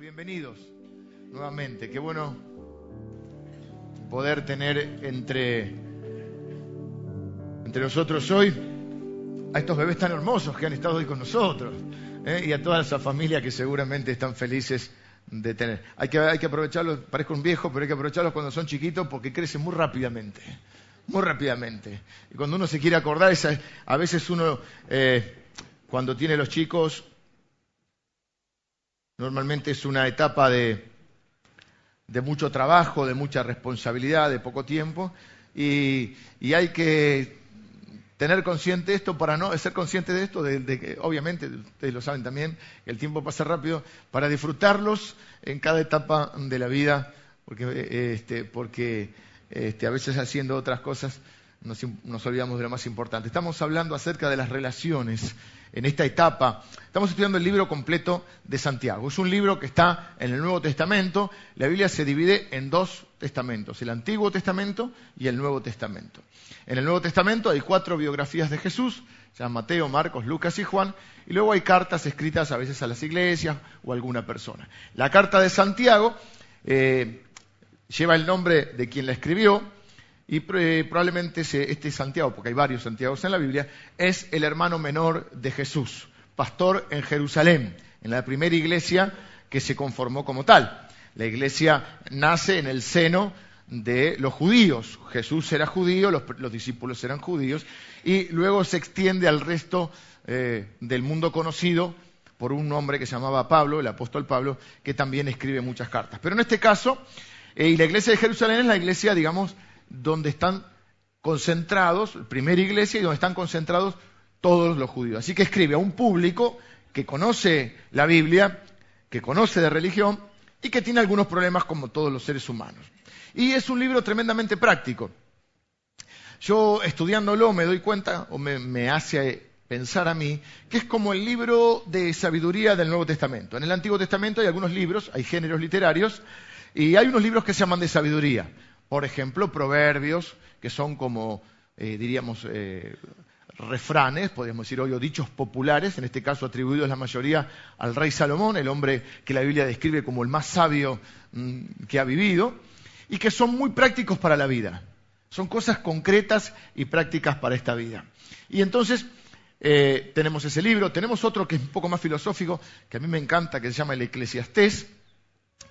Bienvenidos nuevamente. Qué bueno poder tener entre, entre nosotros hoy a estos bebés tan hermosos que han estado hoy con nosotros ¿eh? y a toda esa familia que seguramente están felices de tener. Hay que, hay que aprovecharlos, parezco un viejo, pero hay que aprovecharlos cuando son chiquitos porque crecen muy rápidamente. Muy rápidamente. Y cuando uno se quiere acordar, a veces uno, eh, cuando tiene los chicos, Normalmente es una etapa de, mucho trabajo, de mucha responsabilidad, de poco tiempo, y, hay que tener consciente esto para no ser consciente de esto, de, que obviamente ustedes lo saben también, el tiempo pasa rápido, para disfrutarlos en cada etapa de la vida, porque, este, porque este, a veces haciendo otras cosas nos, nos olvidamos de lo más importante. Estamos hablando acerca de las relaciones en esta etapa. Estamos estudiando el libro completo de Santiago. Es un libro que está en el Nuevo Testamento. La Biblia se divide en dos testamentos, el Antiguo Testamento y el Nuevo Testamento. En el Nuevo Testamento hay cuatro biografías de Jesús, llaman Mateo, Marcos, Lucas y Juan, y luego hay cartas escritas a veces a las iglesias o a alguna persona. La carta de Santiago eh, lleva el nombre de quien la escribió, y probablemente este Santiago, porque hay varios Santiagos en la Biblia, es el hermano menor de Jesús, pastor en Jerusalén, en la primera iglesia que se conformó como tal. La iglesia nace en el seno de los judíos. Jesús era judío, los, discípulos eran judíos, y luego se extiende al resto eh, del mundo conocido por un hombre que se llamaba Pablo, el apóstol Pablo, que también escribe muchas cartas. Pero en este caso, eh, y la iglesia de Jerusalén es la iglesia, digamos, donde están concentrados, primera iglesia, y donde están concentrados todos los judíos. Así que escribe a un público que conoce la Biblia, que conoce de religión y que tiene algunos problemas como todos los seres humanos. Y es un libro tremendamente práctico. Yo estudiándolo me doy cuenta, o me hace pensar a mí, que es como el libro de sabiduría del Nuevo Testamento. En el Antiguo Testamento hay algunos libros, hay géneros literarios, y hay unos libros que se llaman de sabiduría. Por ejemplo, proverbios, que son como, eh, diríamos, eh, refranes, podríamos decir hoy, o dichos populares, en este caso atribuidos la mayoría al rey Salomón, el hombre que la Biblia describe como el más sabio mm, que ha vivido, y que son muy prácticos para la vida. Son cosas concretas y prácticas para esta vida. Y entonces eh, tenemos ese libro, tenemos otro que es un poco más filosófico, que a mí me encanta, que se llama el Eclesiastés,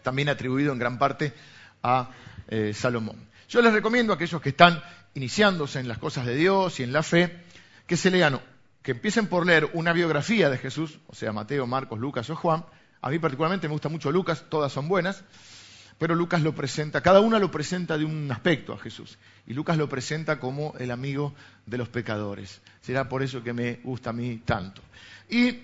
también atribuido en gran parte a eh, Salomón. Yo les recomiendo a aquellos que están iniciándose en las cosas de Dios y en la fe, que se lean, que empiecen por leer una biografía de Jesús, o sea, Mateo, Marcos, Lucas o Juan. A mí particularmente me gusta mucho Lucas, todas son buenas, pero Lucas lo presenta, cada una lo presenta de un aspecto a Jesús. Y Lucas lo presenta como el amigo de los pecadores. Será por eso que me gusta a mí tanto. Y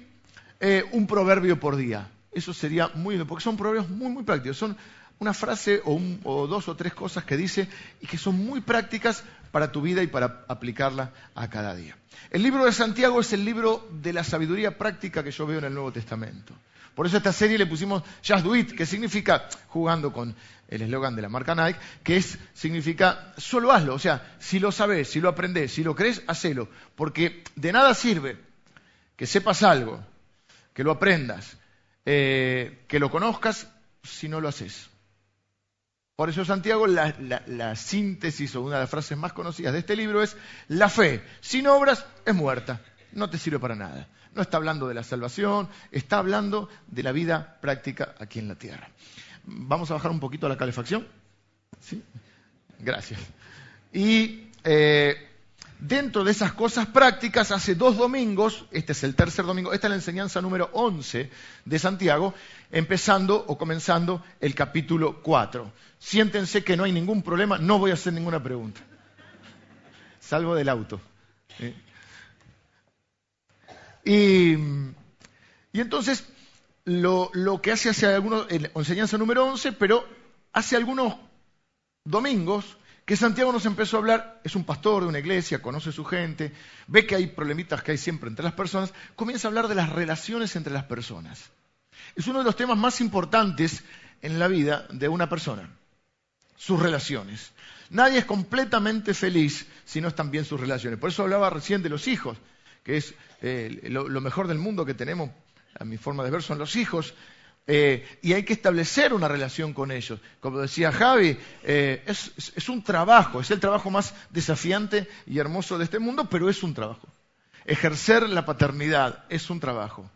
eh, un proverbio por día. Eso sería muy bien, porque son proverbios muy, muy prácticos. Son una frase o, dos o tres cosas que dice y que son muy prácticas para tu vida y para aplicarla a cada día. El libro de Santiago es el libro de la sabiduría práctica que yo veo en el Nuevo Testamento. Por eso a esta serie le pusimos Just Do It, que significa, jugando con el eslogan de la marca Nike, que es, significa solo hazlo. O sea, si lo sabes, si lo aprendes, si lo crees, hacelo. Porque de nada sirve que sepas algo, que lo aprendas, eh, que lo conozcas, si no lo haces. Por eso Santiago, la, síntesis o una de las frases más conocidas de este libro es, la fe sin obras es muerta, no te sirve para nada. No está hablando de la salvación, está hablando de la vida práctica aquí en la tierra. Vamos a bajar un poquito la calefacción. ¿Sí? Gracias. Y eh, dentro de esas cosas prácticas, hace dos domingos, este es el tercer domingo, esta es la enseñanza número 11 de Santiago, empezando o comenzando el capítulo 4. Siéntense que no hay ningún problema, no voy a hacer ninguna pregunta. Salvo del auto. Y, entonces, lo, que hace hace algunos, enseñanza número 11, pero hace algunos domingos, que Santiago nos empezó a hablar, es un pastor de una iglesia, conoce su gente, ve que hay problemitas que hay siempre entre las personas, comienza a hablar de las relaciones entre las personas. Es uno de los temas más importantes en la vida de una persona, sus relaciones. Nadie es completamente feliz si no están bien sus relaciones. Por eso hablaba recién de los hijos, que es eh, lo, mejor del mundo que tenemos, a mi forma de ver, son los hijos, eh, y hay que establecer una relación con ellos. Como decía Javi, eh, es, un trabajo, es el trabajo más desafiante y hermoso de este mundo, pero es un trabajo. Ejercer la paternidad es un trabajo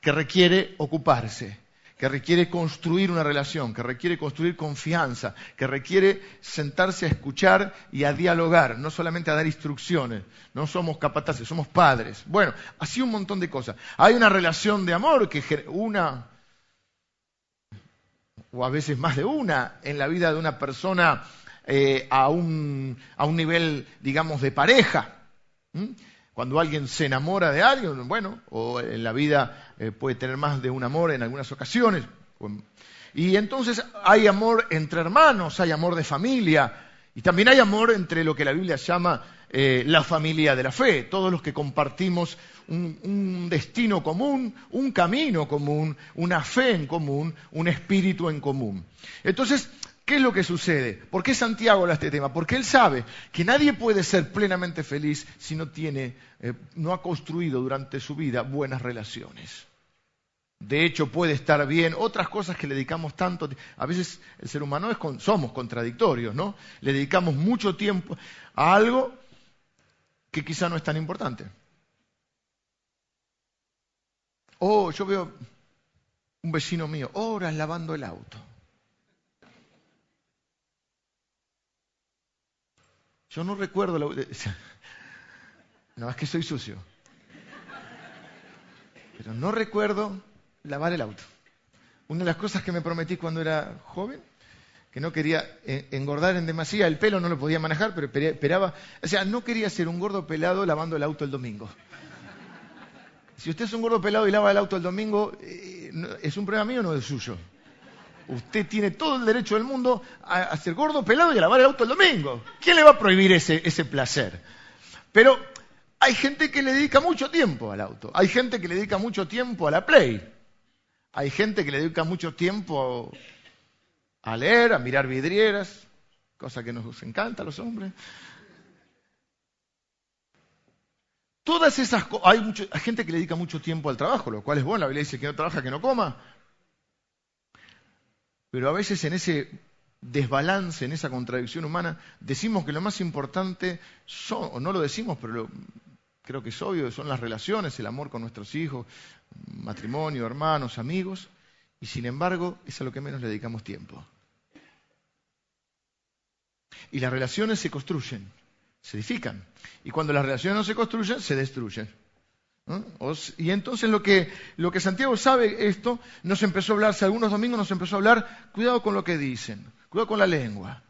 que requiere ocuparse, que requiere construir una relación, que requiere construir confianza, que requiere sentarse a escuchar y a dialogar, no solamente a dar instrucciones. No somos capataces, somos padres. Bueno, así un montón de cosas. Hay una relación de amor que una, o a veces más de una, en la vida de una persona eh, a, un, a, un, nivel, digamos, de pareja. Cuando alguien se enamora de alguien, bueno, o en la vida eh, puede tener más de un amor en algunas ocasiones. Y entonces hay amor entre hermanos, hay amor de familia, y también hay amor entre lo que la Biblia llama eh, la familia de la fe, todos los que compartimos un, un, destino común, un camino común, una fe en común, un espíritu en común. Entonces, ¿Qué es lo que sucede? ¿Por qué Santiago habla de este tema? Porque él sabe que nadie puede ser plenamente feliz si no tiene, eh, no ha construido durante su vida buenas relaciones. De hecho, puede estar bien. Otras cosas que le dedicamos tanto, a veces el ser humano es somos contradictorios, ¿no? Le dedicamos mucho tiempo a algo que quizá no es tan importante. Oh, yo veo un vecino mío, horas lavando el auto. Yo no recuerdo la... No, es que soy sucio. Pero no recuerdo lavar el auto. Una de las cosas que me prometí cuando era joven, que no quería eh, engordar en demasía, el pelo no lo podía manejar, pero esperaba, o sea, no quería ser un gordo pelado lavando el auto el domingo. Si usted es un gordo pelado y lava el auto el domingo, eh, ¿es un problema mío o no es suyo? Usted tiene todo el derecho del mundo a, ser gordo, pelado y a lavar el auto el domingo. ¿Quién le va a prohibir ese, ese placer? Pero hay gente que le dedica mucho tiempo al auto. Hay gente que le dedica mucho tiempo a la play. Hay gente que le dedica mucho tiempo a leer, a mirar vidrieras, cosa que nos encanta a los hombres. Todas esas hay, hay, gente que le dedica mucho tiempo al trabajo, lo cual es bueno, la Biblia dice que no trabaja, que no coma. Pero a veces en ese desbalance, en esa contradicción humana, decimos que lo más importante son, o no lo decimos, pero creo que es obvio, son las relaciones, el amor con nuestros hijos, matrimonio, hermanos, amigos, y sin embargo es a lo que menos le dedicamos tiempo. Y las relaciones se construyen, se edifican, y cuando las relaciones no se construyen, se destruyen. Y entonces lo que, lo que Santiago sabe esto, nos empezó a hablar, hace algunos domingos nos empezó a hablar, cuidado con lo que dicen, cuidado con la lengua.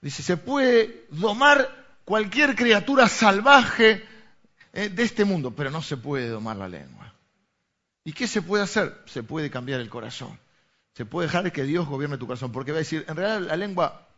Dice, se puede domar cualquier criatura salvaje eh, de este mundo, pero no se puede domar la lengua. ¿Y qué se puede hacer? Se puede cambiar el corazón. Se puede dejar que Dios gobierne tu corazón, porque va a decir, en realidad la lengua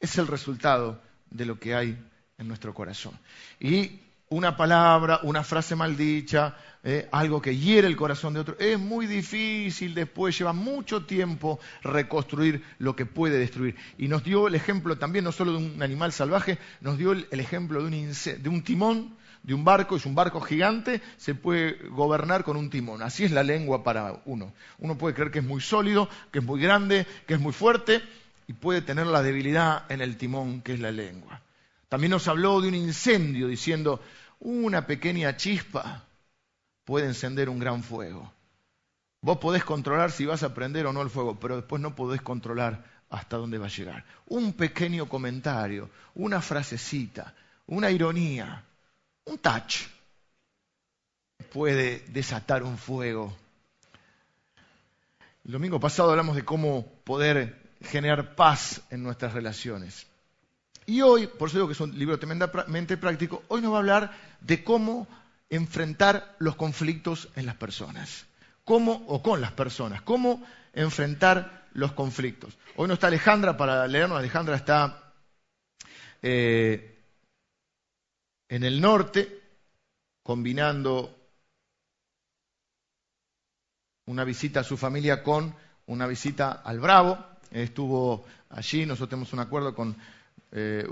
es el resultado de lo que hay en nuestro corazón. Y una palabra, una frase maldicha, eh, algo que hiere el corazón de otro. Es muy difícil después, lleva mucho tiempo reconstruir lo que puede destruir. Y nos dio el ejemplo también, no solo de un animal salvaje, nos dio el, ejemplo de un, de un timón, de un barco, es un barco gigante, se puede gobernar con un timón. Así es la lengua para uno. Uno puede creer que es muy sólido, que es muy grande, que es muy fuerte, y puede tener la debilidad en el timón, que es la lengua. También nos habló de un incendio, diciendo, una pequeña chispa puede encender un gran fuego. Vos podés controlar si vas a prender o no el fuego, pero después no podés controlar hasta dónde va a llegar. Un pequeño comentario, una frasecita, una ironía, un touch puede desatar un fuego. El domingo pasado hablamos de cómo poder generar paz en nuestras relaciones. Y hoy, por eso que es un libro tremendamente práctico, hoy nos va a hablar de cómo enfrentar los conflictos en las personas. Cómo, o con las personas, cómo enfrentar los conflictos. Hoy no está Alejandra para leernos, Alejandra está eh, en el norte, combinando una visita a su familia con una visita al Bravo. Estuvo allí, nosotros tenemos un acuerdo con eh,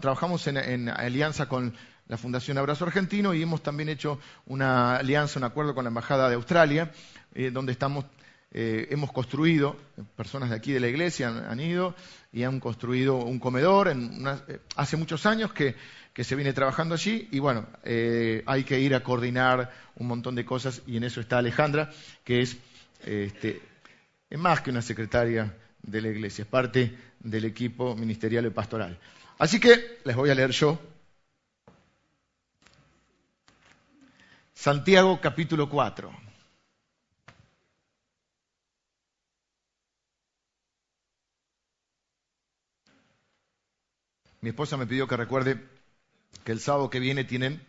trabajamos en, alianza con la Fundación Abrazo Argentino y hemos también hecho una alianza, un acuerdo con la Embajada de Australia, eh, donde estamos, eh, hemos construido, personas de aquí de la iglesia han, ido y han construido un comedor en eh, hace muchos años que, se viene trabajando allí y bueno, hay que ir a coordinar un montón de cosas y en eso está Alejandra, que es, este, es más que una secretaria de la iglesia, es parte del equipo ministerial y pastoral. Así que les voy a leer yo. Santiago capítulo 4. Mi esposa me pidió que recuerde que el sábado que viene tienen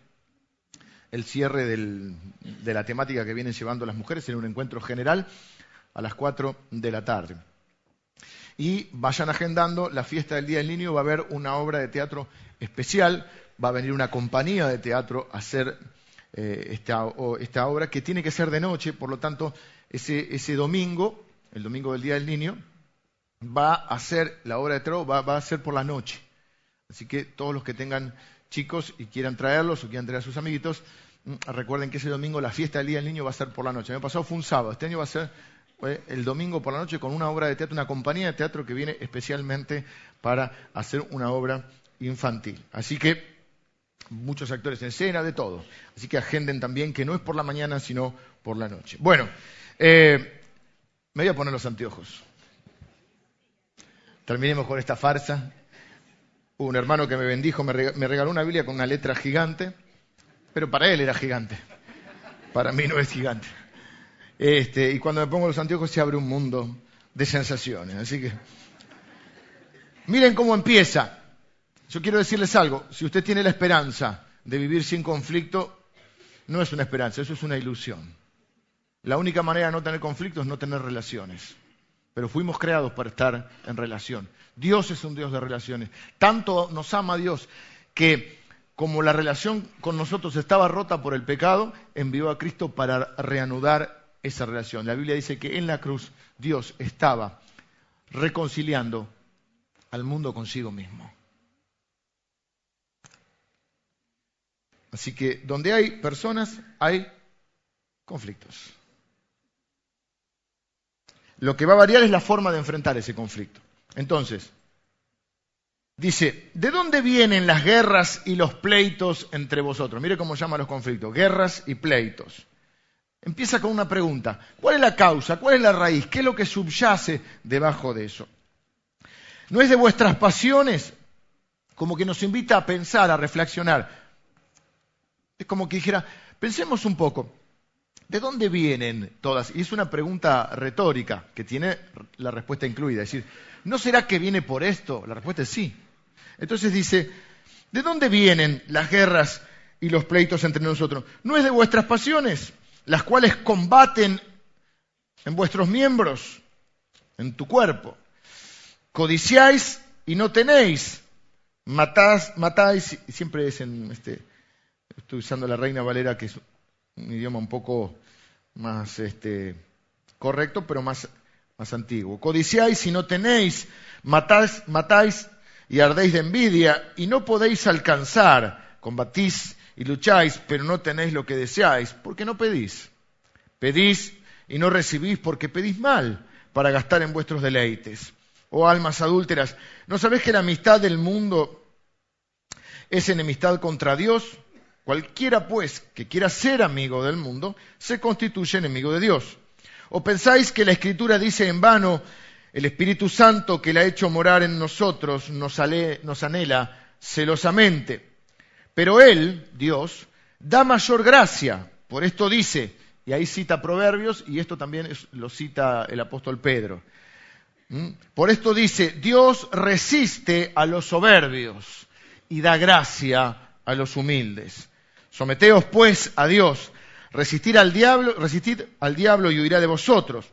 el cierre de la temática que vienen llevando las mujeres en un encuentro general a las 4 de la tarde y vayan agendando la fiesta del Día del Niño. Va a haber una obra de teatro especial, va a venir una compañía de teatro a hacer eh, esta, obra que tiene que ser de noche, por lo tanto, ese, domingo, el domingo del Día del Niño, va a ser la obra de teatro, va, va a ser por la noche. Así que todos los que tengan chicos y quieran traerlos o quieran traer a sus amiguitos, mm, recuerden que ese domingo la fiesta del Día del Niño va a ser por la noche. El año pasado fue un sábado, este año va a ser el domingo por la noche con una obra de teatro, una compañía de teatro que viene especialmente para hacer una obra infantil. Así que muchos actores en escena, de todo. Así que agenden también que no es por la mañana, sino por la noche. Bueno, eh, me voy a poner los anteojos. Terminemos con esta farsa. un hermano que me bendijo, me regaló una Biblia con una letra gigante, pero para él era gigante. Para mí no es gigante. Este, y cuando me pongo los anteojos se abre un mundo de sensaciones. Así que, miren cómo empieza. Yo quiero decirles algo. Si usted tiene la esperanza de vivir sin conflicto, no es una esperanza, eso es una ilusión. La única manera de no tener conflicto es no tener relaciones. Pero fuimos creados para estar en relación. Dios es un Dios de relaciones. Tanto nos ama Dios que como la relación con nosotros estaba rota por el pecado, envió a Cristo para reanudar esa relación. La Biblia dice que en la cruz Dios estaba reconciliando al mundo consigo mismo. Así que donde hay personas hay conflictos. Lo que va a variar es la forma de enfrentar ese conflicto. Entonces, dice, ¿de dónde vienen las guerras y los pleitos entre vosotros? Mire cómo llama los conflictos, guerras y pleitos. Empieza con una pregunta. ¿Cuál es la causa? ¿Cuál es la raíz? ¿Qué es lo que subyace debajo de eso? ¿No es de vuestras pasiones? Como que nos invita a pensar, a reflexionar. Es como que dijera, pensemos un poco, ¿de dónde vienen todas? Y es una pregunta retórica que tiene la respuesta incluida. Es decir, ¿no será que viene por esto? La respuesta es sí. Entonces dice, ¿de dónde vienen las guerras y los pleitos entre nosotros? ¿No es de vuestras pasiones? Las cuales combaten en vuestros miembros, en tu cuerpo. Codiciáis y no tenéis. Matás, matáis, siempre es en este, estoy usando la Reina Valera, que es un idioma un poco más este, correcto, pero más, más antiguo. Codiciáis y no tenéis, matáis, matáis y ardéis de envidia y no podéis alcanzar. Combatís y lucháis, pero no tenéis lo que deseáis, porque no pedís. Pedís y no recibís porque pedís mal para gastar en vuestros deleites. Oh almas adúlteras, ¿no sabéis que la amistad del mundo es enemistad contra Dios? Cualquiera, pues, que quiera ser amigo del mundo, se constituye enemigo de Dios. ¿O pensáis que la Escritura dice en vano, el Espíritu Santo que la ha hecho morar en nosotros nos, nos anhela celosamente? Pero Él, Dios, da mayor gracia. Por esto dice, y ahí cita Proverbios, y esto también lo cita el apóstol Pedro. ¿Mm? Por esto dice, Dios resiste a los soberbios y da gracia a los humildes. Someteos pues a Dios, resistir al diablo, resistid al diablo y huirá de vosotros.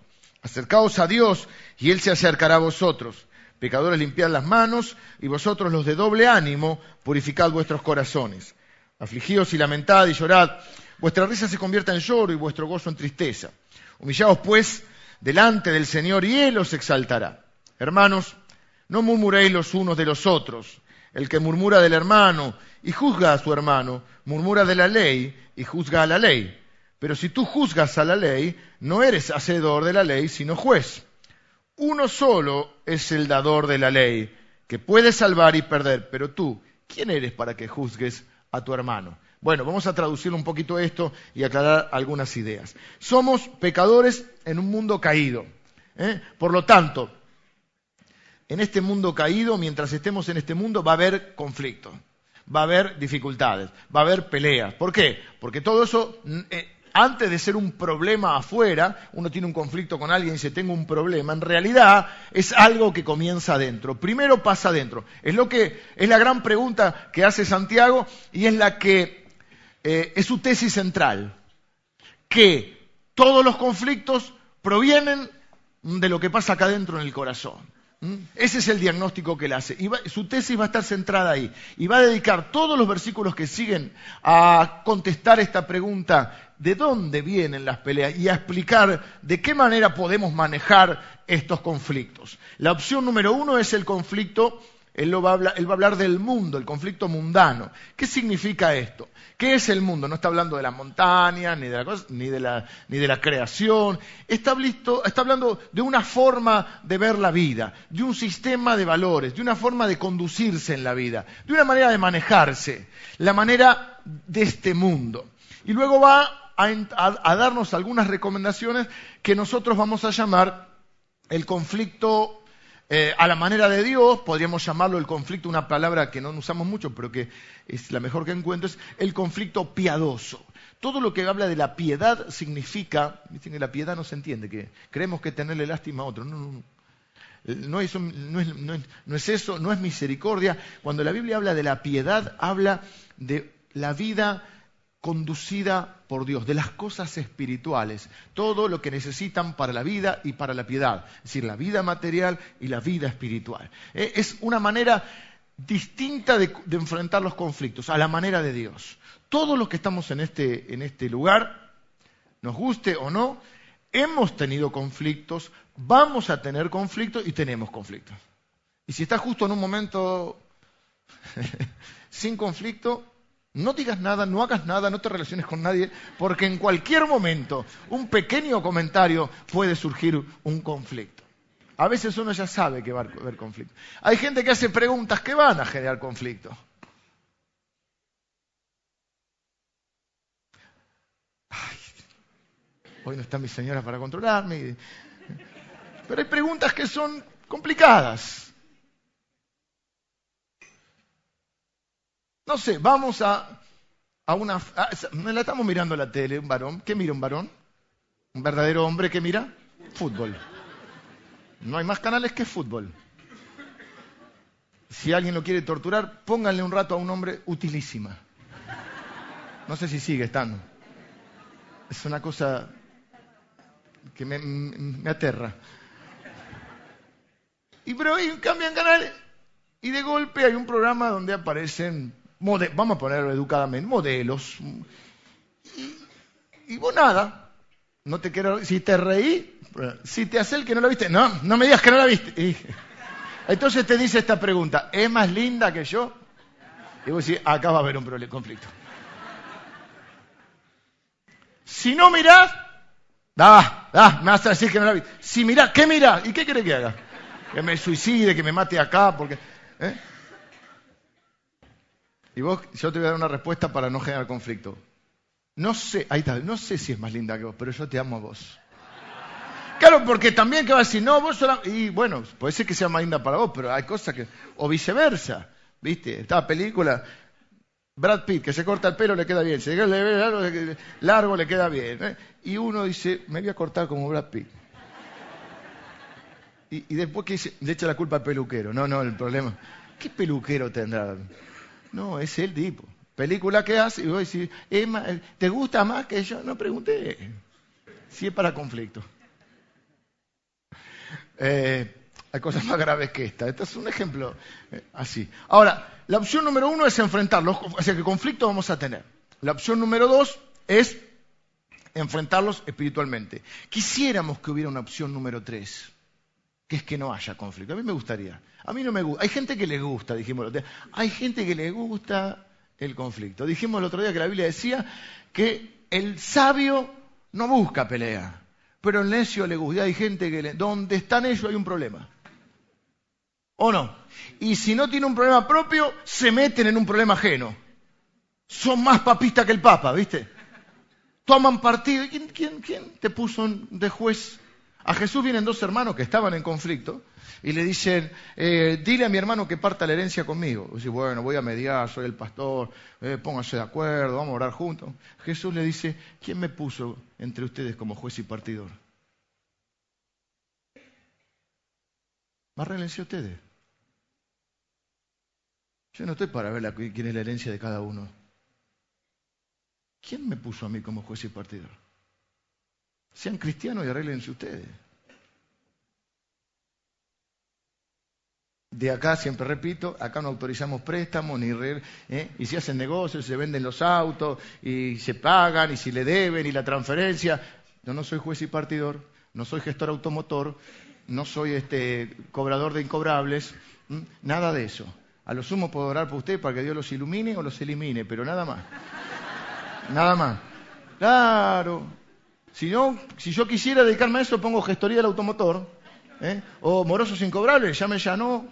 Acercaos a Dios y Él se acercará a vosotros. Pecadores, limpiad las manos, y vosotros los de doble ánimo, purificad vuestros corazones. Afligíos y lamentad y llorad. Vuestra risa se convierta en lloro y vuestro gozo en tristeza. Humillaos, pues, delante del Señor y Él os exaltará. Hermanos, no murmuréis los unos de los otros. El que murmura del hermano y juzga a su hermano, murmura de la ley y juzga a la ley. Pero si tú juzgas a la ley, no eres hacedor de la ley, sino juez. Uno solo es el dador de la ley, que puede salvar y perder. Pero tú, ¿quién eres para que juzgues a tu hermano? Bueno, vamos a traducir un poquito esto y aclarar algunas ideas. Somos pecadores en un mundo caído. ¿eh? Por lo tanto, en este mundo caído, mientras estemos en este mundo, va a haber conflictos, va a haber dificultades, va a haber peleas. ¿Por qué? Porque todo eso, eh, antes de ser un problema afuera, uno tiene un conflicto con alguien y dice, tengo un problema, en realidad es algo que comienza adentro. Primero pasa adentro. Es lo que, es la gran pregunta que hace Santiago y es la que eh, es su tesis central, que todos los conflictos provienen de lo que pasa acá dentro en el corazón. Ese es el diagnóstico que él hace. Y su tesis va a estar centrada ahí. Y va a dedicar todos los versículos que siguen a contestar esta pregunta, ¿de dónde vienen las peleas? Y a explicar de qué manera podemos manejar estos conflictos. La opción número uno es el conflicto él, va a hablar, del mundo, el conflicto mundano. ¿Qué significa esto? ¿Qué es el mundo? No está hablando de la montaña, ni de la, ni de la, ni de la creación. Está, está hablando de una forma de ver la vida, de un sistema de valores, de una forma de conducirse en la vida, de una manera de manejarse, la manera de este mundo. Y luego va a darnos algunas recomendaciones que nosotros vamos a llamar el conflicto eh, a la manera de Dios, podríamos llamarlo el conflicto, una palabra que no usamos mucho, pero que es la mejor que encuentro, es el conflicto piadoso. Todo lo que habla de la piedad significa, dicen que la piedad no se entiende, que creemos que tenerle lástima a otro. No, no, no. Es, no es eso, no es misericordia. Cuando la Biblia habla de la piedad, habla de la vida conducida por Dios, de las cosas espirituales, todo lo que necesitan para la vida y para la piedad, es decir, la vida material y la vida espiritual. Eh, es una manera distinta de, enfrentar los conflictos, a la manera de Dios. Todos los que estamos en este, en este lugar, nos guste o no, hemos tenido conflictos, vamos a tener conflictos y tenemos conflictos. Y si estás justo en un momento sin conflicto, no digas nada, no hagas nada, no te relaciones con nadie, porque en cualquier momento, un pequeño comentario puede surgir un conflicto. A veces uno ya sabe que va a haber conflicto. Hay gente que hace preguntas que van a generar conflicto. hoy no está mi señora para controlarme. Pero hay preguntas que son complicadas. No sé, vamos a, a una... me la estamos mirando la tele, un varón. ¿Qué mira un varón? ¿Un verdadero hombre que mira? Fútbol. No hay más canales que fútbol. Si alguien lo quiere torturar, pónganle un rato a un hombre utilísima. No sé si sigue estando. Es una cosa que me, aterra. Y pero cambian canales y de golpe hay un programa donde aparecen vamos a ponerlo educadamente, modelos. Y, vos nada, no te quiero, si te reí, si te hace el que no la viste, no, no me digas que no la viste. entonces te dice esta pregunta, ¿es más linda que yo? Y vos decís, acá va a haber un problema, conflicto. Si no mirás, da, da, me vas a decir que no la viste. Si mirás, ¿qué mirás? ¿Y qué quiere que haga? Que me suicide, que me mate acá, porque... ¿eh? Y vos, yo te voy a dar una respuesta para no generar conflicto. No sé, ahí está, no sé si es más linda que vos, pero yo te amo a vos. Claro, porque también que va a decir, no, vos sola... Y bueno, puede ser que sea más linda para vos, pero hay cosas que... O viceversa, ¿viste? Esta película, Brad Pitt, que se corta el pelo le queda bien, se largo, largo le queda bien. ¿eh? Y uno dice, me voy a cortar como Brad Pitt. Y, y después que dice, le echa la culpa al peluquero. No, no, el problema. ¿Qué peluquero tendrá? No, es el tipo. Película que hace y vos decís, ¿te gusta más que yo? No pregunté. Si es para conflicto. Eh, hay cosas más graves que esta. Este es un ejemplo eh, así. Ahora, la opción número uno es enfrentarlos, o sea, ¿qué conflicto vamos a tener? La opción número dos es enfrentarlos espiritualmente. Quisiéramos que hubiera una opción número tres. Que es que no haya conflicto. A mí me gustaría. A mí no me gusta. Hay gente que le gusta, dijimos. Hay gente que le gusta el conflicto. Dijimos el otro día que la Biblia decía que el sabio no busca pelea, pero el necio le gusta. Hay gente que le... donde están ellos hay un problema. ¿O no? Y si no tiene un problema propio, se meten en un problema ajeno. Son más papistas que el Papa, ¿viste? Toman partido. ¿Quién, quién, quién te puso de juez? A Jesús vienen dos hermanos que estaban en conflicto y le dicen, eh, dile a mi hermano que parta la herencia conmigo. Dice, bueno, voy a mediar, soy el pastor, eh, pónganse de acuerdo, vamos a orar juntos. Jesús le dice, ¿quién me puso entre ustedes como juez y partidor? Arréglense ustedes. Yo no estoy para ver quién es la herencia de cada uno. ¿Quién me puso a mí como juez y partidor? Sean cristianos y arréglense ustedes. De acá, siempre repito, acá no autorizamos préstamos, ni ¿eh? y si hacen negocios, se venden los autos, y se pagan, y si le deben, y la transferencia. Yo no soy juez y partidor, no soy gestor automotor, no soy este cobrador de incobrables, nada de eso. A lo sumo puedo orar por usted para que Dios los ilumine o los elimine, pero nada más. nada más. Claro. Si, si yo quisiera dedicarme a eso, pongo gestoría del automotor. ¿eh? O morosos incobrables, ya no.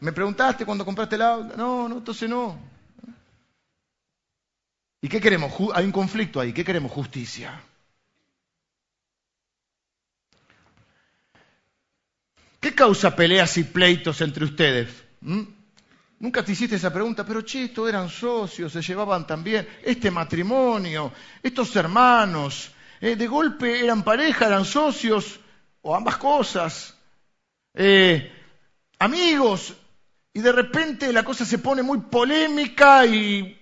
¿Me preguntaste cuando compraste el auto? No, no, entonces no. ¿Y qué queremos? Hay un conflicto ahí. ¿Qué queremos? Justicia. ¿Qué causa peleas y pleitos entre ustedes? ¿Mm? Nunca te hiciste esa pregunta, pero che, estos eran socios, se llevaban también, este matrimonio, estos hermanos, eh, de golpe eran pareja, eran socios, o ambas cosas, eh, amigos, y de repente la cosa se pone muy polémica y,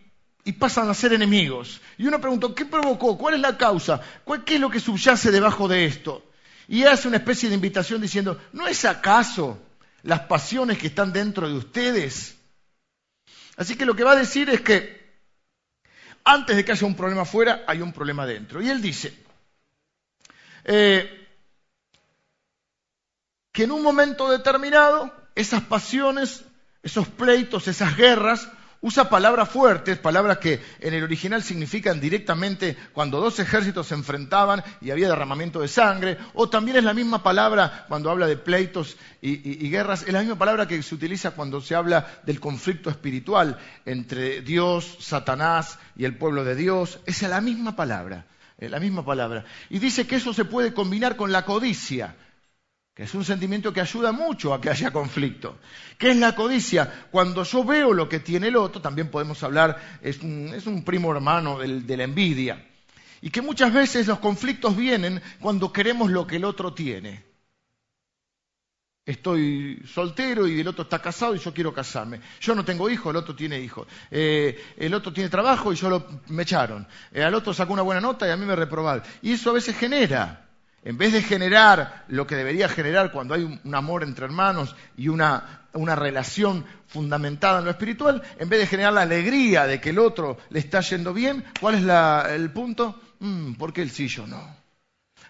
pasan a ser enemigos. Y uno pregunta, ¿qué provocó? ¿Cuál es la causa? ¿Qué es lo que subyace debajo de esto? Y hace una especie de invitación diciendo, ¿no es acaso las pasiones que están dentro de ustedes? Así que lo que va a decir es que antes de que haya un problema afuera, hay un problema dentro. Y él dice eh, que en un momento determinado esas pasiones esos pleitos, esas guerras, usa palabras fuertes, palabras que en el original significan directamente cuando dos ejércitos se enfrentaban y había derramamiento de sangre, o también es la misma palabra cuando habla de pleitos y, guerras, es la misma palabra que se utiliza cuando se habla del conflicto espiritual entre Dios, Satanás y el pueblo de Dios, es la misma palabra, la misma palabra. Y dice que eso se puede combinar con la codicia que es un sentimiento que ayuda mucho a que haya conflicto. ¿Qué es la codicia? Cuando yo veo lo que tiene el otro, también podemos hablar, es un, primo hermano de la envidia. Y que muchas veces los conflictos vienen cuando queremos lo que el otro tiene. Estoy soltero y el otro está casado y yo quiero casarme. Yo no tengo hijos, el otro tiene hijos. Eh, el otro tiene trabajo y yo me echaron. Eh, al otro sacó una buena nota y a mí me reprobaron. Y eso a veces genera en vez de generar lo que debería generar cuando hay un, amor entre hermanos y una, relación fundamentada en lo espiritual, en vez de generar la alegría de que el otro le está yendo bien, ¿cuál es el punto? Mm, ¿Por qué el sí yo no?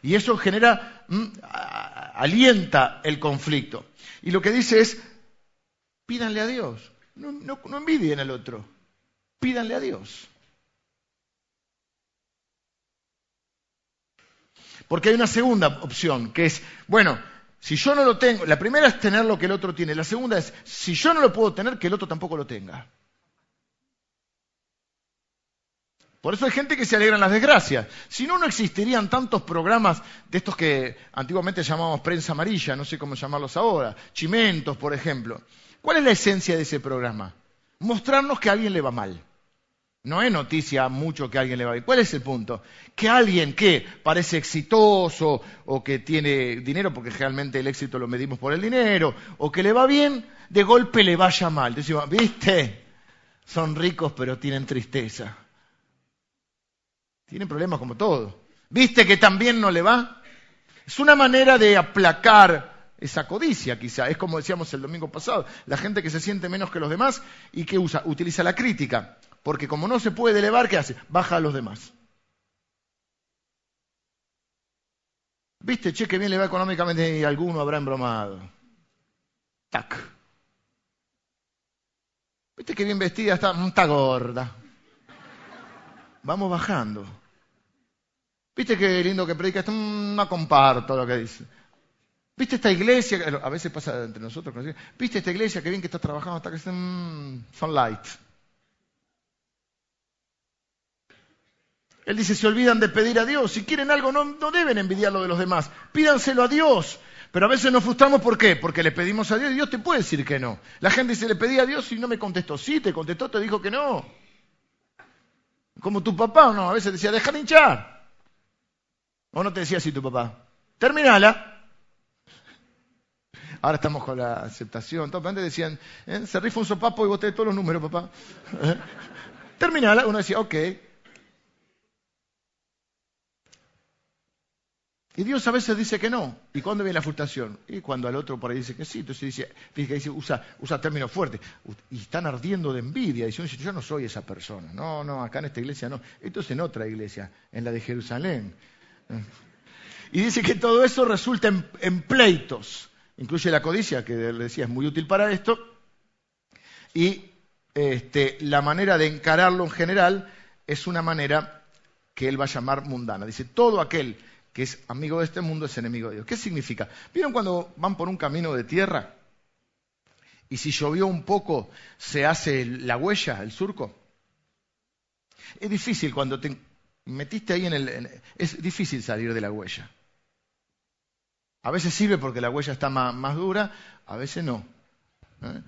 Y eso genera, mm, alienta el conflicto. Y lo que dice es, pídanle a Dios, no, no envidien al otro, pídanle a Dios. Porque hay una segunda opción, que es, bueno, si yo no lo tengo, la primera es tener lo que el otro tiene, la segunda es, si yo no lo puedo tener, que el otro tampoco lo tenga. Por eso hay gente que se alegra en las desgracias. Si no, no existirían tantos programas de estos que antiguamente llamábamos prensa amarilla, no sé cómo llamarlos ahora, chimentos, por ejemplo. ¿Cuál es la esencia de ese programa? Mostrarnos que a alguien le va mal. No es noticia mucho que alguien le va bien. ¿Cuál es el punto? Que alguien que parece exitoso o que tiene dinero, porque realmente el éxito lo medimos por el dinero, o que le va bien, de golpe le vaya mal. Decimos, ¿viste? Son ricos pero tienen tristeza. Tienen problemas como todo. ¿Viste que también no le va? Es una manera de aplacar esa codicia, quizá. Es como decíamos el domingo pasado, la gente que se siente menos que los demás y que usa, utiliza la crítica porque como no se puede elevar, ¿qué hace? Baja a los demás. Viste, che, que bien le va económicamente y alguno habrá embromado. Tac. Viste que bien vestida está, mm, está gorda. Vamos bajando. Viste qué lindo que predica, mm, no comparto lo que dice. ¿Viste esta iglesia? A veces pasa entre nosotros. ¿Viste esta iglesia? Qué bien que estás trabajando. Hasta que son, son light. Él dice, se olvidan de pedir a Dios. Si quieren algo, no, no deben envidiar lo de los demás. Pídanselo a Dios. Pero a veces nos frustramos, ¿por qué? Porque le pedimos a Dios y Dios te puede decir que no. La gente dice, le pedí a Dios y no me contestó. Sí, te contestó, te dijo que no. Como tu papá, no, a veces decía, deja de hinchar. ¿O no te decía así tu papá? Terminala. Ahora estamos con la aceptación. Antes decían, ¿eh? se rifa un sopapo y boté todos los números, papá. ¿Eh? Terminala. Uno decía, ok. Y Dios a veces dice que no. ¿Y cuándo viene la frustración? Y cuando al otro por ahí dice que sí. Entonces dice, fíjate, dice usa, usa términos fuertes. Y están ardiendo de envidia. Diciendo, yo no soy esa persona. No, no, acá en esta iglesia no. Esto es en otra iglesia, en la de Jerusalén. Y dice que todo eso resulta en pleitos. Incluye la codicia, que le decía es muy útil para esto, y este, la manera de encararlo en general es una manera que él va a llamar mundana. Dice, todo aquel que es amigo de este mundo es enemigo de Dios. ¿Qué significa? ¿Vieron cuando van por un camino de tierra? Y si llovió un poco, se hace la huella, el surco. Es difícil cuando te metiste ahí en el... es difícil salir de la huella. A veces sirve porque la huella está más, dura, a veces no. ¿eh?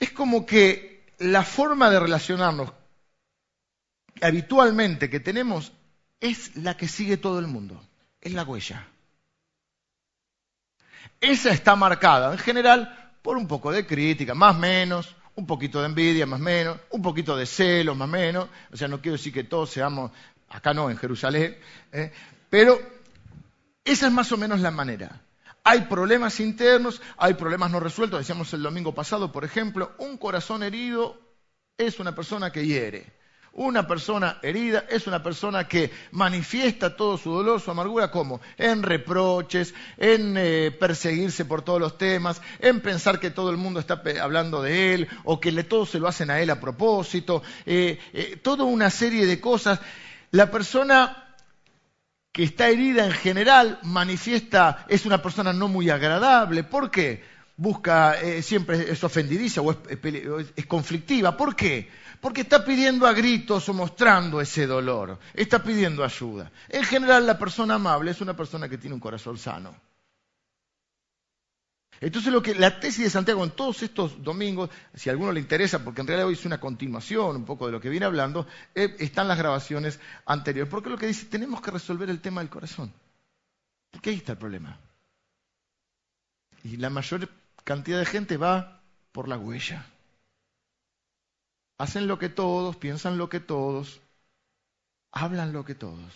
Es como que la forma de relacionarnos habitualmente que tenemos es la que sigue todo el mundo, es la huella. Esa está marcada en general por un poco de crítica, más menos, un poquito de envidia, más menos, un poquito de celo, más menos. O sea, no quiero decir que todos seamos, acá no, en Jerusalén, ¿eh? pero esa es más o menos la manera. Hay problemas internos, hay problemas no resueltos. Decíamos el domingo pasado, por ejemplo, un corazón herido es una persona que hiere. Una persona herida es una persona que manifiesta todo su dolor, su amargura, ¿cómo? En reproches, en eh, perseguirse por todos los temas, en pensar que todo el mundo está hablando de él o que le, todo se lo hacen a él a propósito, eh, eh, toda una serie de cosas. La persona que está herida en general manifiesta, es una persona no muy agradable. ¿Por qué? Busca, eh, siempre es ofendidiza o es, conflictiva. ¿Por qué? Porque está pidiendo a gritos o mostrando ese dolor. Está pidiendo ayuda. En general, la persona amable es una persona que tiene un corazón sano. Entonces lo que la tesis de Santiago en todos estos domingos, si a alguno le interesa, porque en realidad hoy es una continuación un poco de lo que viene hablando, eh, están las grabaciones anteriores. Porque lo que dice, tenemos que resolver el tema del corazón. Porque ahí está el problema. Y la mayor cantidad de gente va por la huella. Hacen lo que todos, piensan lo que todos, hablan lo que todos.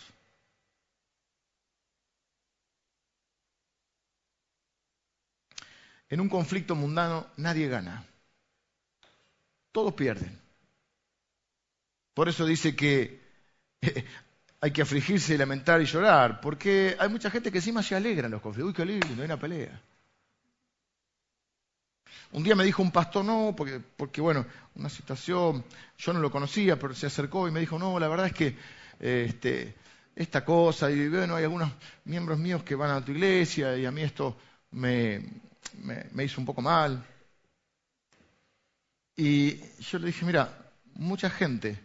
En un conflicto mundano nadie gana. Todos pierden. Por eso dice que hay que afligirse, lamentar y llorar, porque hay mucha gente que encima se alegra en los conflictos. Uy, qué lindo, hay una pelea. Un día me dijo un pastor, no, porque, porque bueno, una situación, yo no lo conocía, pero se acercó y me dijo, no, la verdad es que este, esta cosa, y bueno, hay algunos miembros míos que van a tu iglesia y a mí esto me, me, hizo un poco mal. Y yo le dije, mira, mucha gente,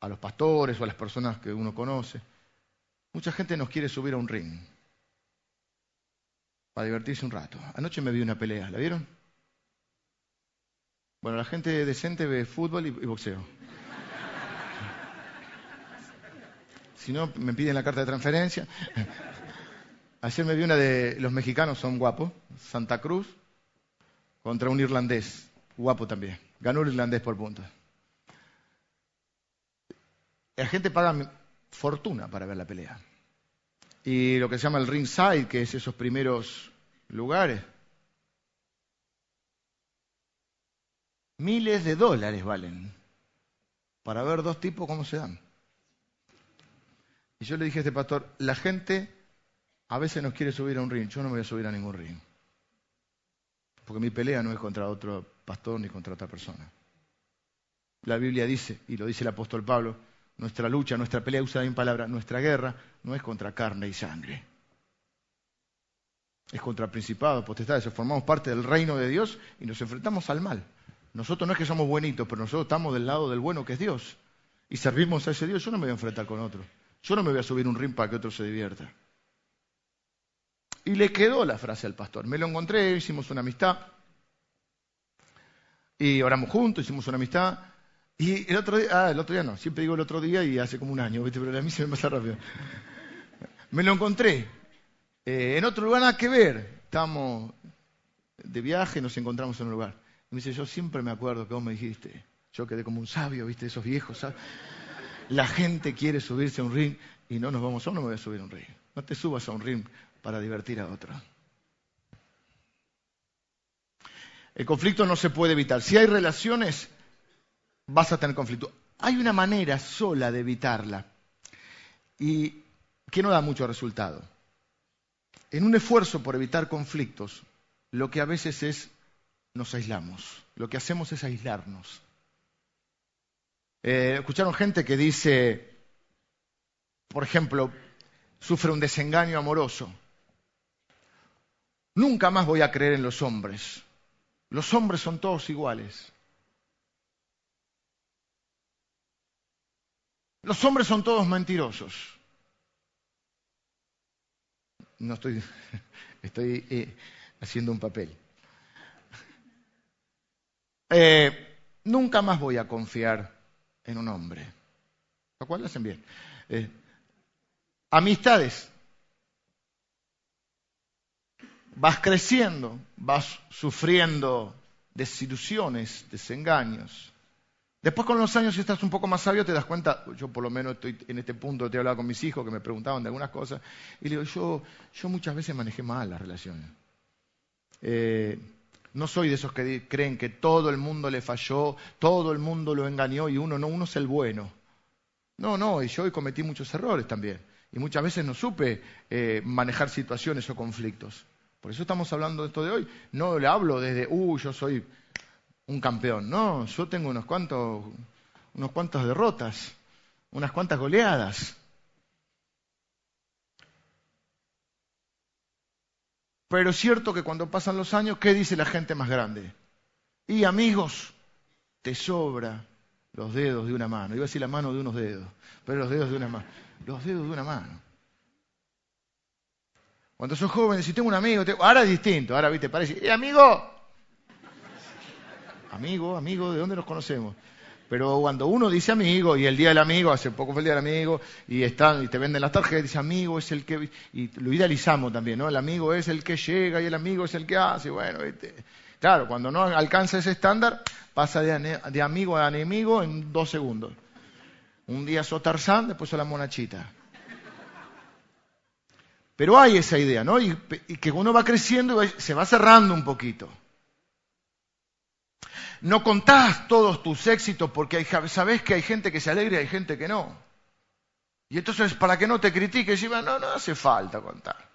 a los pastores o a las personas que uno conoce, mucha gente nos quiere subir a un ring para divertirse un rato. Anoche me vi una pelea, ¿la vieron? Bueno, la gente decente ve fútbol y, boxeo. Si no, me piden la carta de transferencia. Ayer me vi una de los mexicanos, son guapos, Santa Cruz, contra un irlandés, guapo también. Ganó un irlandés por puntos. La gente paga fortuna para ver la pelea. Y lo que se llama el ringside, que es esos primeros lugares, miles de dólares valen para ver dos tipos cómo se dan. Y yo le dije a este pastor, la gente a veces nos quiere subir a un ring, yo no me voy a subir a ningún ring. Porque mi pelea no es contra otro pastor ni contra otra persona. La Biblia dice, y lo dice el apóstol Pablo, nuestra lucha, nuestra pelea, usa bien palabra, nuestra guerra no es contra carne y sangre. Es contra principados, potestades. Formamos parte del reino de Dios y nos enfrentamos al mal. Nosotros no es que somos buenitos, pero nosotros estamos del lado del bueno que es Dios. Y servimos a ese Dios. Yo no me voy a enfrentar con otro. Yo no me voy a subir un ring para que otro se divierta. Y le quedó la frase al pastor. Me lo encontré, hicimos una amistad. Y oramos juntos, hicimos una amistad. Y el otro día, ah, el otro día no, siempre digo el otro día y hace como un año, ¿viste? pero a mí se me pasa rápido. Me lo encontré. Eh, en otro lugar nada que ver. Estábamos de viaje, nos encontramos en un lugar. Y me dice, yo siempre me acuerdo que vos me dijiste. Yo quedé como un sabio, ¿viste? Esos viejos, ¿sabes? La gente quiere subirse a un ring y no nos vamos, yo no me voy a subir a un ring. No te subas a un ring para divertir a otro. El conflicto no se puede evitar. Si hay relaciones, vas a tener conflicto. Hay una manera sola de evitarla y que no da mucho resultado. En un esfuerzo por evitar conflictos, lo que a veces es nos aislamos. Lo que hacemos es aislarnos. Eh, escucharon gente que dice, por ejemplo, sufre un desengaño amoroso. Nunca más voy a creer en los hombres. Los hombres son todos iguales. Los hombres son todos mentirosos. No estoy, estoy eh, haciendo un papel. Eh, nunca más voy a confiar en un hombre. Lo cual lo hacen bien. Eh, amistades. Vas creciendo, vas sufriendo desilusiones, desengaños. Después con los años, si estás un poco más sabio, te das cuenta, yo por lo menos estoy en este punto, te he hablado con mis hijos que me preguntaban de algunas cosas, y le digo, yo, yo muchas veces manejé mal las relaciones. Eh, no soy de esos que creen que todo el mundo le falló, todo el mundo lo engañó y uno no, uno es el bueno. No, no, y yo cometí muchos errores también. Y muchas veces no supe eh, manejar situaciones o conflictos. Por eso estamos hablando de esto de hoy. No le hablo desde, uh, yo soy un campeón. No, yo tengo unos cuantos, unos cuantas derrotas, unas cuantas goleadas. Pero es cierto que cuando pasan los años, ¿qué dice la gente más grande? Y amigos, te sobra los dedos de una mano. Iba a decir la mano de unos dedos, pero los dedos de una mano. Los dedos de una mano. Cuando sos joven, si tengo un amigo, ahora es distinto, ahora viste, parece, ¡eh, amigo! Amigo, amigo, ¿de dónde nos conocemos? Pero cuando uno dice amigo, y el día del amigo, hace poco fue el día del amigo, y están, y te venden las tarjetas, dice amigo es el que, y lo idealizamos también, ¿no? El amigo es el que llega y el amigo es el que hace, bueno, claro, cuando no alcanza ese estándar, pasa de, amigo a enemigo en dos segundos. Un día sos Tarzán, después sos la monachita. Pero hay esa idea, ¿no? Y, que uno va creciendo y se va cerrando un poquito. No contás todos tus éxitos porque sabes que hay gente que se alegra y hay gente que no. Y entonces, para que no te critiques, y no, no hace falta contar.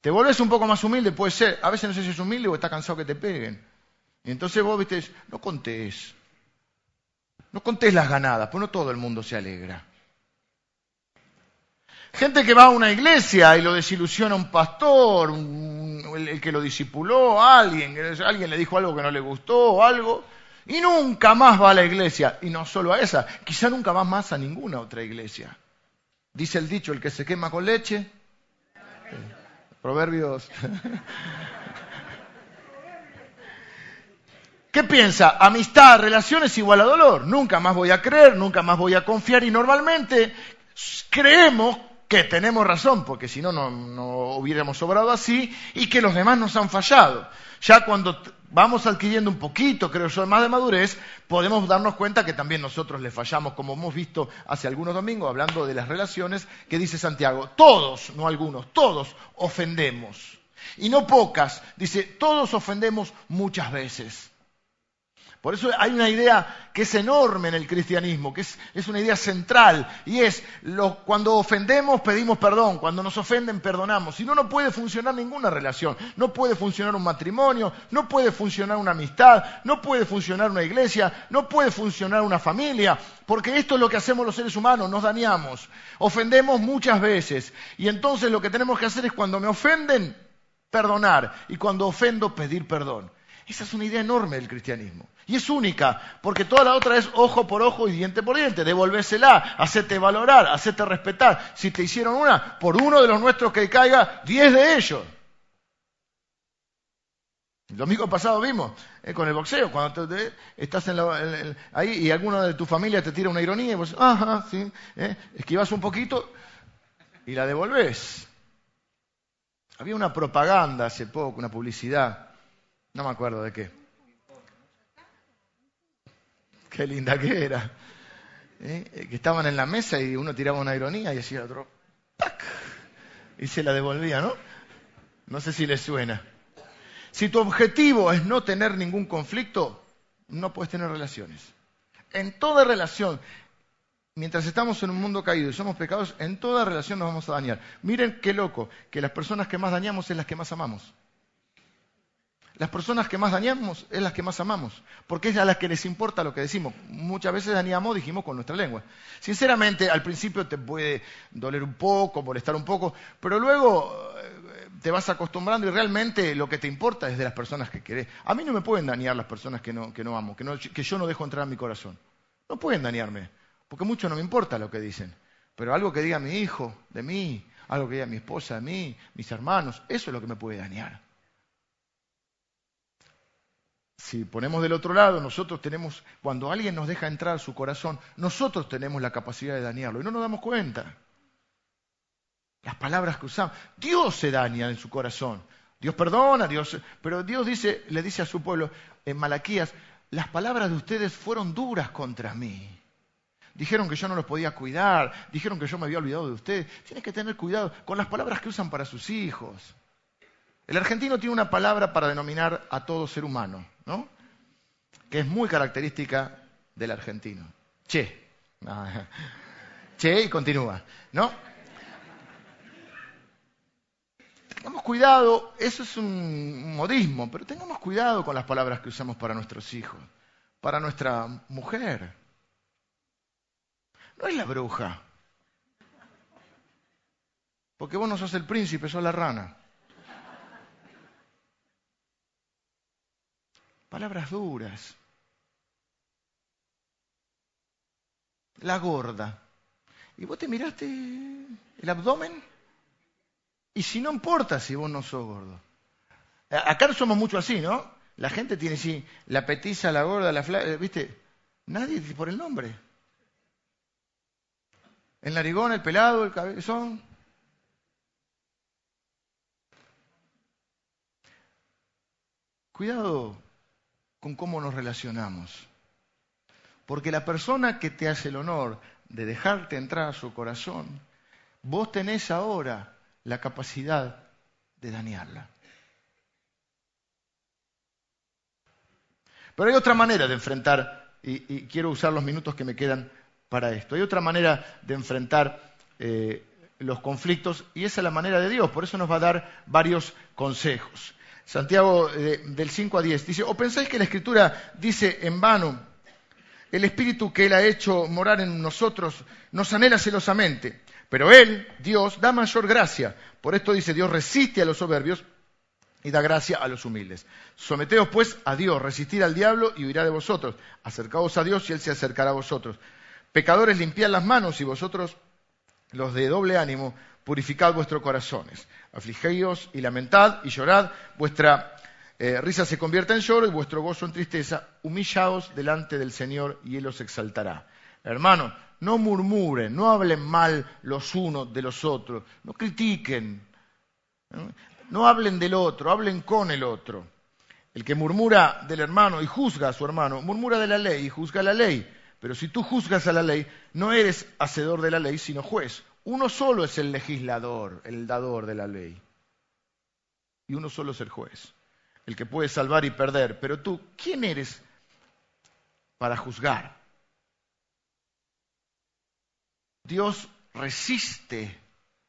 Te volvés un poco más humilde, puede ser. A veces no sé si es humilde o está cansado que te peguen. Y entonces vos, viste, no contés. No contés las ganadas, pues no todo el mundo se alegra. Gente que va a una iglesia y lo desilusiona un pastor, el, que lo disipuló, alguien, alguien le dijo algo que no le gustó o algo, y nunca más va a la iglesia. Y no solo a esa, quizá nunca va más a ninguna otra iglesia. Dice el dicho, el que se quema con leche. Proverbios. ¿Qué piensa? Amistad, relaciones igual a dolor. Nunca más voy a creer, nunca más voy a confiar y normalmente creemos que tenemos razón, porque si no, no hubiéramos sobrado así, y que los demás nos han fallado. Ya cuando vamos adquiriendo un poquito, creo yo, más de madurez, podemos darnos cuenta que también nosotros le fallamos, como hemos visto hace algunos domingos, hablando de las relaciones, que dice Santiago, todos, no algunos, todos ofendemos. Y no pocas, dice, todos ofendemos muchas veces. Por eso hay una idea que es enorme en el cristianismo, que es, una idea central, y es cuando ofendemos pedimos perdón, cuando nos ofenden perdonamos. Si no, no puede funcionar ninguna relación, no puede funcionar un matrimonio, no puede funcionar una amistad, no puede funcionar una iglesia, no puede funcionar una familia, porque esto es lo que hacemos los seres humanos, nos dañamos, ofendemos muchas veces, y entonces lo que tenemos que hacer es cuando me ofenden, perdonar, y cuando ofendo, pedir perdón. Esa es una idea enorme del cristianismo. Y es única, porque toda la otra es ojo por ojo y diente por diente. Devolvésela, hacerte valorar, hacerte respetar. Si te hicieron una, por uno de los nuestros que caiga, diez de ellos. El domingo pasado vimos eh, con el boxeo, cuando estás ahí y alguno de tu familia te tira una ironía y vos, ajá, sí, eh, esquivas un poquito y la devolvés. Había una propaganda hace poco, una publicidad, no me acuerdo de qué Qué linda que era. ¿Eh? Que estaban en la mesa y uno tiraba una ironía y decía otro, ¡pac! Y se la devolvía, ¿no? No sé si le suena. Si tu objetivo es no tener ningún conflicto, no puedes tener relaciones. En toda relación, mientras estamos en un mundo caído y somos pecados, en toda relación nos vamos a dañar. Miren qué loco, que las personas que más dañamos es las que más amamos. Las personas que más dañamos es las que más amamos, porque es a las que les importa lo que decimos. Muchas veces dañamos, dijimos, con nuestra lengua. Sinceramente, al principio te puede doler un poco, molestar un poco, pero luego eh, te vas acostumbrando y realmente lo que te importa es de las personas que querés. A mí no me pueden dañar las personas que no, que no amo, que, que yo no dejo entrar en mi corazón. No pueden dañarme, porque mucho no me importa lo que dicen. Pero algo que diga mi hijo de mí, algo que diga mi esposa de mí, mis hermanos, eso es lo que me puede dañar si ponemos del otro lado, nosotros tenemos, cuando alguien nos deja entrar su corazón, nosotros tenemos la capacidad de dañarlo y no nos damos cuenta. Las palabras que usamos, Dios se daña en su corazón. Dios perdona, Dios, pero Dios dice, le dice a su pueblo en Malaquías, las palabras de ustedes fueron duras contra mí. Dijeron que yo no los podía cuidar, dijeron que yo me había olvidado de ustedes. Tienes que tener cuidado con las palabras que usan para sus hijos. El argentino tiene una palabra para denominar a todo ser humano. ¿no? Que es muy característica del argentino. Che. Che y continúa, ¿no? Tengamos cuidado, eso es un modismo, pero tengamos cuidado con las palabras que usamos para nuestros hijos, para nuestra mujer. No es la bruja, porque vos no sos el príncipe, sos la rana. Palabras duras. La gorda. Y vos te miraste el abdomen. Y si no importa si vos no sos gordo. Acá no somos mucho así, ¿no? La gente tiene sí, la petiza, la gorda, la flaca, ¿viste? Nadie por el nombre. El narigón, el pelado, el cabezón. Cuidado con cómo nos relacionamos. Porque la persona que te hace el honor de dejarte entrar a su corazón, vos tenés ahora la capacidad de dañarla. Pero hay otra manera de enfrentar, y, quiero usar los minutos que me quedan para esto, hay otra manera de enfrentar eh, los conflictos y esa es la manera de Dios, por eso nos va a dar varios consejos. Santiago eh, del 5 a 10. Dice, ¿o pensáis que la Escritura dice en vano, el Espíritu que Él ha hecho morar en nosotros nos anhela celosamente? Pero Él, Dios, da mayor gracia. Por esto dice, Dios resiste a los soberbios y da gracia a los humildes. Someteos pues a Dios, resistir al diablo y huirá de vosotros. Acercaos a Dios y Él se acercará a vosotros. Pecadores, limpiad las manos y vosotros, los de doble ánimo, purificad vuestros corazones. Afligeos y lamentad y llorad, vuestra eh, risa se convierta en lloro y vuestro gozo en tristeza. Humillaos delante del Señor y Él os exaltará. Hermano, no murmuren, no hablen mal los unos de los otros, no critiquen, no hablen del otro, hablen con el otro. El que murmura del hermano y juzga a su hermano, murmura de la ley y juzga la ley. Pero si tú juzgas a la ley, no eres hacedor de la ley, sino juez. Uno solo es el legislador, el dador de la ley. Y uno solo es el juez, el que puede salvar y perder. Pero tú, ¿quién eres para juzgar. Dios resiste,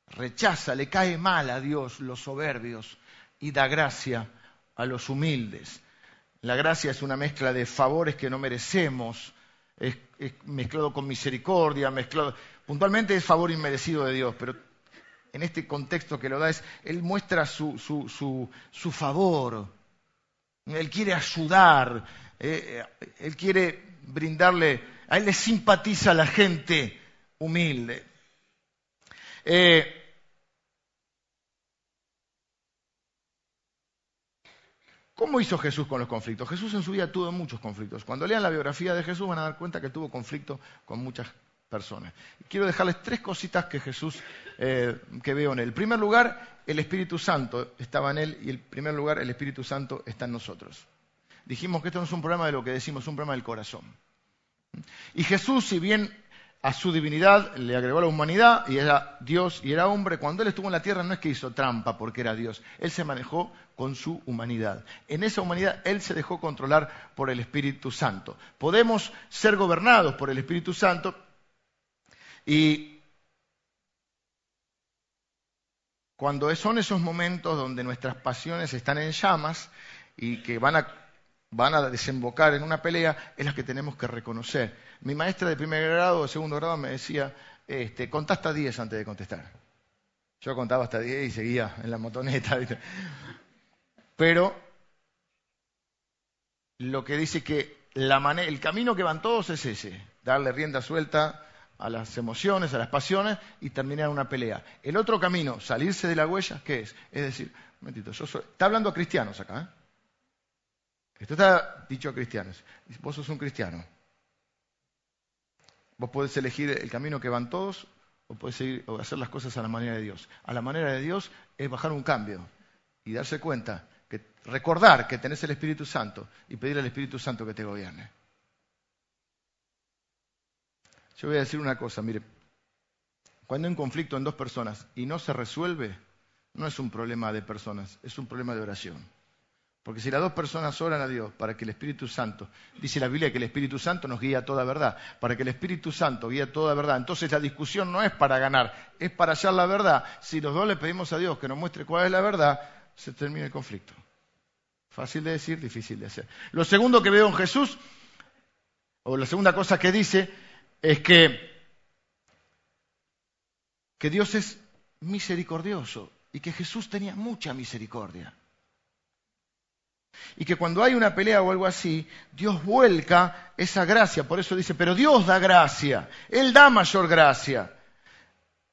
rechaza, le cae mal a Dios los soberbios y da gracia a los humildes. La gracia es una mezcla de favores que no merecemos, es, mezclado con misericordia, mezclado. Puntualmente es favor inmerecido de Dios, pero en este contexto que lo da es, Él muestra su, su, favor, Él quiere ayudar, eh, eh, Él quiere brindarle, a Él le simpatiza a la gente humilde. Eh, ¿Cómo hizo Jesús con los conflictos? Jesús en su vida tuvo muchos conflictos. Cuando lean la biografía de Jesús van a dar cuenta que tuvo conflicto con muchas personas. quiero dejarles tres cositas que Jesús, eh, que veo en él. En primer lugar, el Espíritu Santo estaba en él y en primer lugar, el Espíritu Santo está en nosotros. Dijimos que esto no es un problema de lo que decimos, es un problema del corazón. Y Jesús, si bien a su divinidad le agregó la humanidad y era Dios y era hombre. Cuando él estuvo en la tierra no es que hizo trampa porque era Dios, él se manejó con su humanidad. En esa humanidad él se dejó controlar por el Espíritu Santo. Podemos ser gobernados por el Espíritu Santo y cuando son esos momentos donde nuestras pasiones están en llamas y que van a van a desembocar en una pelea, es la que tenemos que reconocer. Mi maestra de primer grado o segundo grado me decía, este, contá hasta 10 antes de contestar. Yo contaba hasta 10 y seguía en la motoneta. Pero lo que dice que el camino que van todos es ese, darle rienda suelta a las emociones, a las pasiones y terminar una pelea. El otro camino, salirse de la huella, ¿qué es? Es decir, un momentito, yo soy, está hablando a cristianos acá, ¿eh? Esto está dicho a cristianos. Vos sos un cristiano. Vos podés elegir el camino que van todos o podés seguir, o hacer las cosas a la manera de Dios. A la manera de Dios es bajar un cambio y darse cuenta, recordar que tenés el Espíritu Santo y pedir al Espíritu Santo que te gobierne. Yo voy a decir una cosa, mire, cuando hay un conflicto en dos personas y no se resuelve, no es un problema de personas, es un problema de oración. Porque si las dos personas oran a Dios para que el Espíritu Santo, dice la Biblia que el Espíritu Santo nos guía a toda verdad, para que el Espíritu Santo guíe a toda verdad, entonces la discusión no es para ganar, es para hallar la verdad. Si los dos le pedimos a Dios que nos muestre cuál es la verdad, se termina el conflicto. Fácil de decir, difícil de hacer. Lo segundo que veo en Jesús, o la segunda cosa que dice, es que, que Dios es misericordioso y que Jesús tenía mucha misericordia. Y que cuando hay una pelea o algo así, Dios vuelca esa gracia. Por eso dice, pero Dios da gracia. Él da mayor gracia.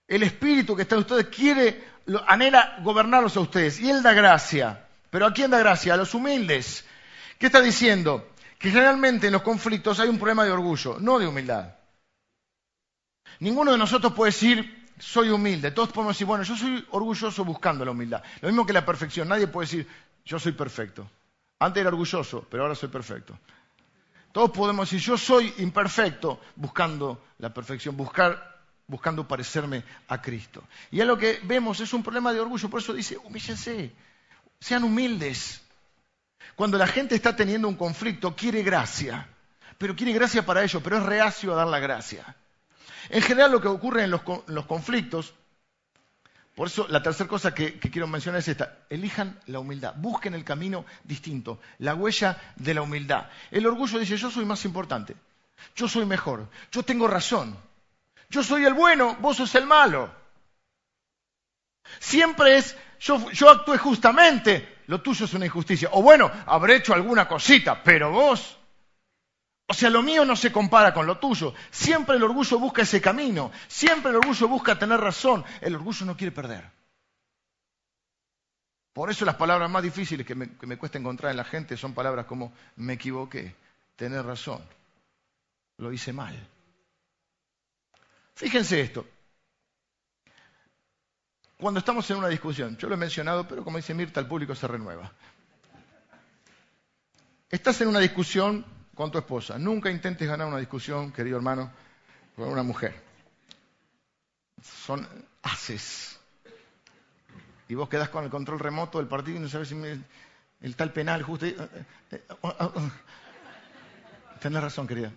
El Espíritu que está en ustedes quiere, anhela gobernarlos a ustedes. Y Él da gracia. ¿Pero a quién da gracia? A los humildes. ¿Qué está diciendo? Que generalmente en los conflictos hay un problema de orgullo, no de humildad. Ninguno de nosotros puede decir, soy humilde. Todos podemos decir, bueno, yo soy orgulloso buscando la humildad. Lo mismo que la perfección. Nadie puede decir, yo soy perfecto. Antes era orgulloso, pero ahora soy perfecto. Todos podemos decir, yo soy imperfecto buscando la perfección, buscar, buscando parecerme a Cristo. Y es lo que vemos, es un problema de orgullo, por eso dice, humíllense, sean humildes. Cuando la gente está teniendo un conflicto, quiere gracia, pero quiere gracia para ellos, pero es reacio a dar la gracia. En general lo que ocurre en los, en los conflictos por eso la tercera cosa que, quiero mencionar es esta. Elijan la humildad. Busquen el camino distinto, la huella de la humildad. El orgullo dice, yo soy más importante. Yo soy mejor. Yo tengo razón. Yo soy el bueno, vos sos el malo. Siempre es, yo, yo actué justamente, lo tuyo es una injusticia. O bueno, habré hecho alguna cosita, pero vos o sea, lo mío no se compara con lo tuyo. Siempre el orgullo busca ese camino. Siempre el orgullo busca tener razón. El orgullo no quiere perder. Por eso las palabras más difíciles que me, cuesta encontrar en la gente son palabras como me equivoqué, tener razón, lo hice mal. Fíjense esto. Cuando estamos en una discusión, yo lo he mencionado, pero como dice Mirta, el público se renueva. Estás en una discusión con tu esposa. Nunca intentes ganar una discusión, querido hermano, con una mujer. Son haces. Y vos quedás con el control remoto del partido y no sabes si el, tal penal justo. Tenés razón, querida.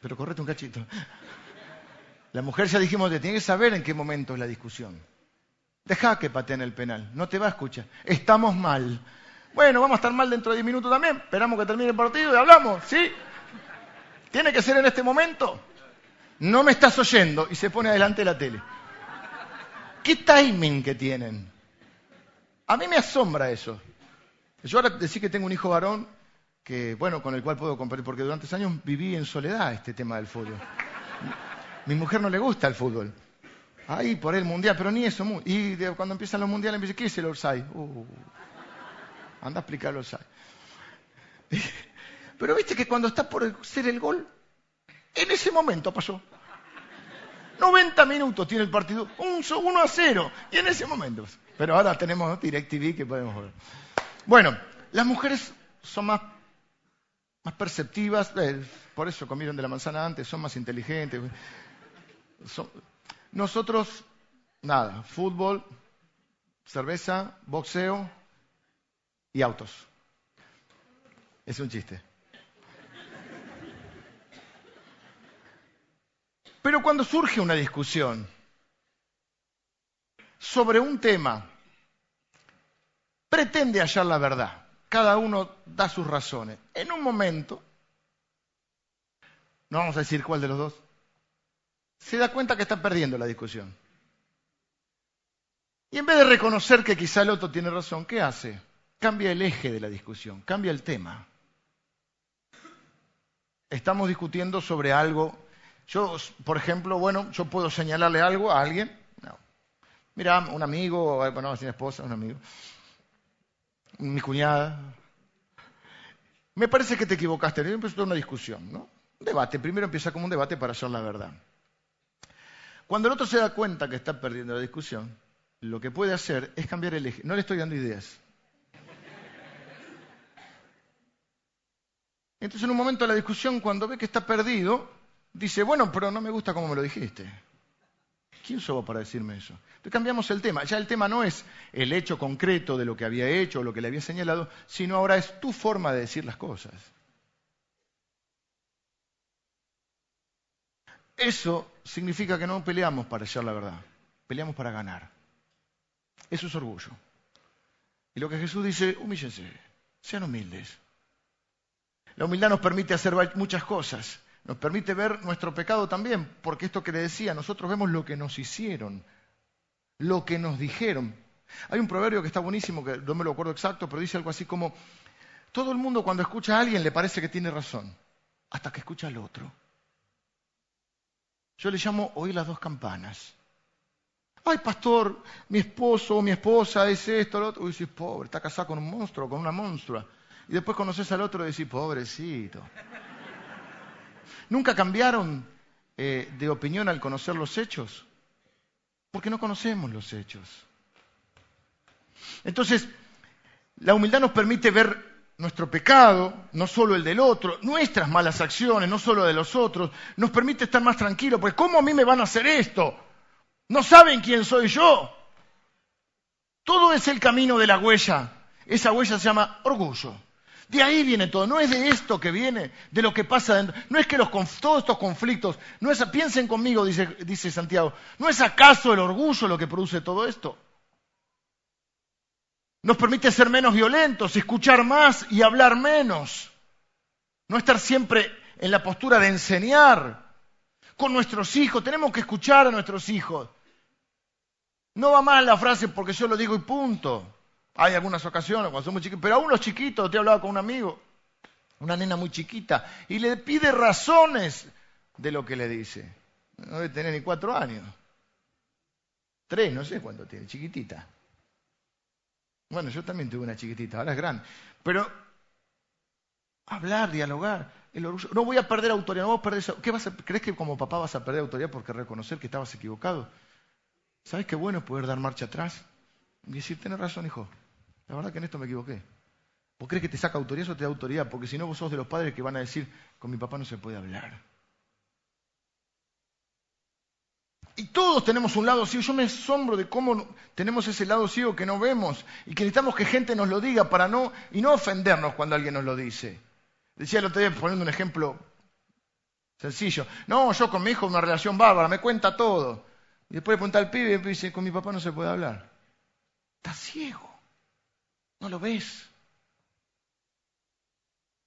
Pero correte un cachito. La mujer ya dijimos que tiene que saber en qué momento es la discusión. Deja que pateen el penal, no te va a escuchar. Estamos mal. Bueno, vamos a estar mal dentro de 10 minutos también. Esperamos que termine el partido y hablamos, ¿sí? Tiene que ser en este momento. No me estás oyendo y se pone adelante de la tele. ¿Qué timing que tienen? A mí me asombra eso. Yo ahora decir que tengo un hijo varón que, bueno, con el cual puedo compartir, porque durante años viví en soledad este tema del fútbol. Mi mujer no le gusta el fútbol. Ahí, por el mundial, pero ni eso. Y cuando empiezan los mundiales, me dice, ¿qué es el Orsay? Uh, anda a explicar el Orsay. Pero viste que cuando está por ser el gol, en ese momento pasó. 90 minutos tiene el partido, 1 a 0, y en ese momento. Pero ahora tenemos DirecTV que podemos ver. Bueno, las mujeres son más, más perceptivas, eh, por eso comieron de la manzana antes, son más inteligentes. nosotros, nada, fútbol, cerveza, boxeo y autos. Es un chiste. Pero cuando surge una discusión sobre un tema, pretende hallar la verdad. Cada uno da sus razones. En un momento, no vamos a decir cuál de los dos, se da cuenta que está perdiendo la discusión. Y en vez de reconocer que quizá el otro tiene razón, ¿qué hace? Cambia el eje de la discusión, cambia el tema. Estamos discutiendo sobre algo yo, por ejemplo, bueno, yo puedo señalarle algo a alguien. No. Mira, un amigo, bueno, sin esposa, un amigo. Mi cuñada. Me parece que te equivocaste. Empezó una discusión, ¿no? Un debate. Primero empieza como un debate para hacer la verdad. Cuando el otro se da cuenta que está perdiendo la discusión, lo que puede hacer es cambiar el eje. No le estoy dando ideas. Entonces, en un momento de la discusión, cuando ve que está perdido, dice, bueno, pero no me gusta cómo me lo dijiste. ¿Quién sos para decirme eso? Entonces cambiamos el tema. Ya el tema no es el hecho concreto de lo que había hecho o lo que le había señalado, sino ahora es tu forma de decir las cosas. Eso significa que no peleamos para hallar la verdad, peleamos para ganar. Eso es orgullo. Y lo que Jesús dice, humíllense, sean humildes. La humildad nos permite hacer muchas cosas. Nos permite ver nuestro pecado también, porque esto que le decía, nosotros vemos lo que nos hicieron, lo que nos dijeron. Hay un proverbio que está buenísimo, que no me lo acuerdo exacto, pero dice algo así como, todo el mundo cuando escucha a alguien le parece que tiene razón, hasta que escucha al otro. Yo le llamo oír las dos campanas. Ay, pastor, mi esposo o mi esposa es esto, lo otro. Uy, dices, pobre, está casado con un monstruo, con una monstrua. Y después conoces al otro y decís, pobrecito. ¿Nunca cambiaron eh, de opinión al conocer los hechos? Porque no conocemos los hechos. Entonces, la humildad nos permite ver nuestro pecado, no solo el del otro, nuestras malas acciones, no solo de los otros, nos permite estar más tranquilos, porque ¿cómo a mí me van a hacer esto? No saben quién soy yo. Todo es el camino de la huella. Esa huella se llama orgullo. De ahí viene todo, no es de esto que viene, de lo que pasa dentro. No es que los, todos estos conflictos, no es, piensen conmigo, dice, dice Santiago, ¿no es acaso el orgullo lo que produce todo esto? Nos permite ser menos violentos, escuchar más y hablar menos. No estar siempre en la postura de enseñar con nuestros hijos. Tenemos que escuchar a nuestros hijos. No va mal la frase porque yo lo digo y punto. Hay algunas ocasiones cuando somos chiquitos, pero a unos chiquitos, te he hablado con un amigo, una nena muy chiquita, y le pide razones de lo que le dice. No debe tener ni cuatro años. Tres, no sé cuánto tiene, chiquitita. Bueno, yo también tuve una chiquitita, ahora es grande. Pero hablar, dialogar, el orgullo. No voy a perder autoridad, no voy a perder ¿Qué vas a... ¿Crees que como papá vas a perder autoridad porque reconocer que estabas equivocado? ¿Sabes qué bueno es poder dar marcha atrás? Y decir, tienes razón, hijo. La verdad que en esto me equivoqué. ¿Vos crees que te saca autoridad o te da autoridad? Porque si no, vos sos de los padres que van a decir, con mi papá no se puede hablar. Y todos tenemos un lado ciego. Yo me asombro de cómo tenemos ese lado ciego que no vemos y que necesitamos que gente nos lo diga para no y no ofendernos cuando alguien nos lo dice. Decía el otro día poniendo un ejemplo sencillo. No, yo con mi hijo una relación bárbara, me cuenta todo. Y después le pregunta al pibe y dice, con mi papá no se puede hablar. Está ciego. No lo ves.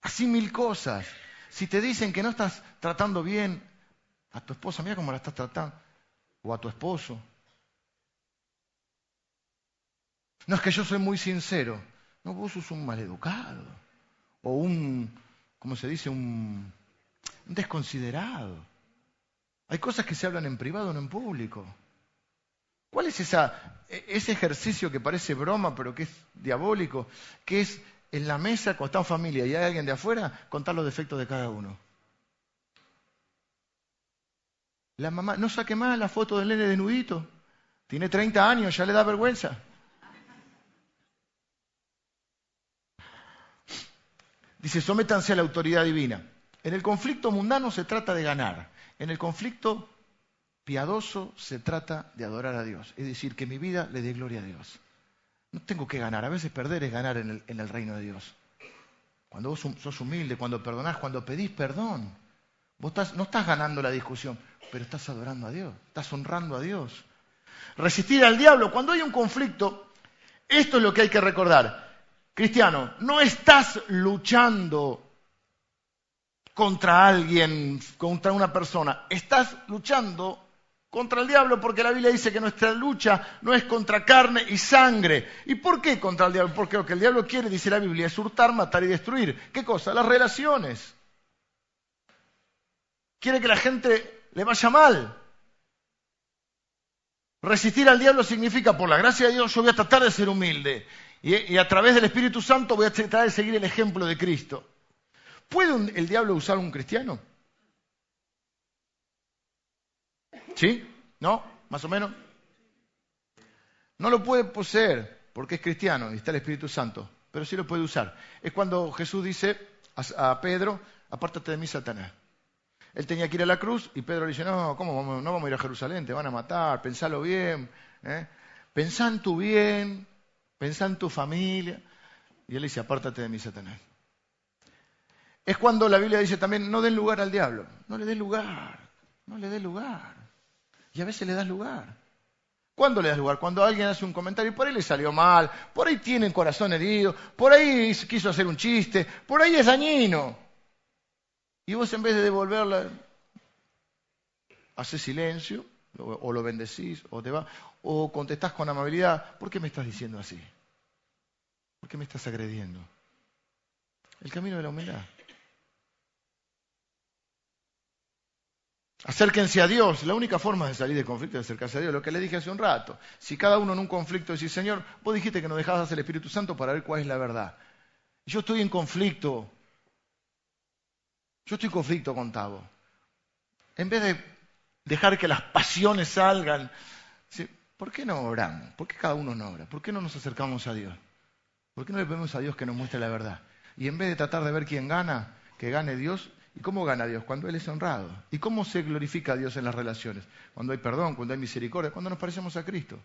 Así mil cosas. Si te dicen que no estás tratando bien a tu esposa, mira cómo la estás tratando. O a tu esposo. No es que yo soy muy sincero. No, vos sos un maleducado. O un, ¿cómo se dice? Un, un desconsiderado. Hay cosas que se hablan en privado, no en público. ¿Cuál es e, ese ejercicio que parece broma, pero que es diabólico? Que es en la mesa, cuando está en familia y hay alguien de afuera, contar los defectos de cada uno. La mamá, no saque más la foto del nene desnudito. Tiene 30 años, ya le da vergüenza. Dice, sométanse a la autoridad divina. En el conflicto mundano se trata de ganar. En el conflicto piadoso se trata de adorar a Dios. Es decir, que mi vida le dé gloria a Dios. No tengo que ganar. A veces perder es ganar en el, reino de Dios. Cuando vos sos humilde, cuando perdonás, cuando pedís perdón. Vos no estás ganando la discusión, pero estás adorando a Dios, estás honrando a Dios. Resistir al diablo. Cuando hay un conflicto, esto es lo que hay que recordar. Cristiano, no estás luchando contra alguien, contra una persona, estás luchando contra el diablo porque la Biblia dice que nuestra lucha no es contra carne y sangre. ¿Y por qué contra el diablo? Porque lo que el diablo quiere, dice la Biblia, es hurtar, matar y destruir. ¿Qué cosa? Las relaciones. Quiere que la gente le vaya mal. Resistir al diablo significa, por la gracia de Dios, yo voy a tratar de ser humilde. Y, a través del Espíritu Santo voy a tratar de seguir el ejemplo de Cristo. ¿Puede el diablo usar un cristiano? ¿Sí? ¿No? ¿Más o menos? No lo puede poseer porque es cristiano y está el Espíritu Santo, pero sí lo puede usar. Es cuando Jesús dice a, Pedro, apártate de mí, Satanás. Él tenía que ir a la cruz y Pedro le dice, no, ¿cómo no vamos a ir a Jerusalén? Te van a matar, pensalo bien. ¿eh? Pensá en tu bien, Pensá en tu familia. Y él dice, apártate de mí, Satanás. Es cuando la Biblia dice también, no den lugar al diablo. No le des lugar. No le des lugar. Y a veces le das lugar. ¿Cuándo le das lugar? Cuando alguien hace un comentario y por ahí le salió mal, por ahí tiene corazón herido, por ahí quiso hacer un chiste, por ahí es dañino. Y vos en vez de devolverla, haces silencio, o lo bendecís, o te va, o contestás con amabilidad, ¿por qué me estás diciendo así? ¿Por qué me estás agrediendo? El camino de la humildad. Acérquense a Dios. La única forma de salir de conflicto es acercarse a Dios. Lo que le dije hace un rato. Si cada uno en un conflicto dice, Señor, vos dijiste que nos dejabas el Espíritu Santo para ver cuál es la verdad. Yo estoy en conflicto. Yo estoy en conflicto con Tavo. En vez de dejar que las pasiones salgan, ¿Por qué no oramos? ¿Por qué cada uno no ora? ¿Por qué no nos acercamos a Dios? ¿Por qué no le pedimos a Dios que nos muestre la verdad? Y en vez de tratar de ver quién gana, que gane Dios. ¿Y cómo gana Dios? Cuando Él es honrado. ¿Y cómo se glorifica a Dios en las relaciones? Cuando hay perdón, cuando hay misericordia, cuando nos parecemos a Cristo.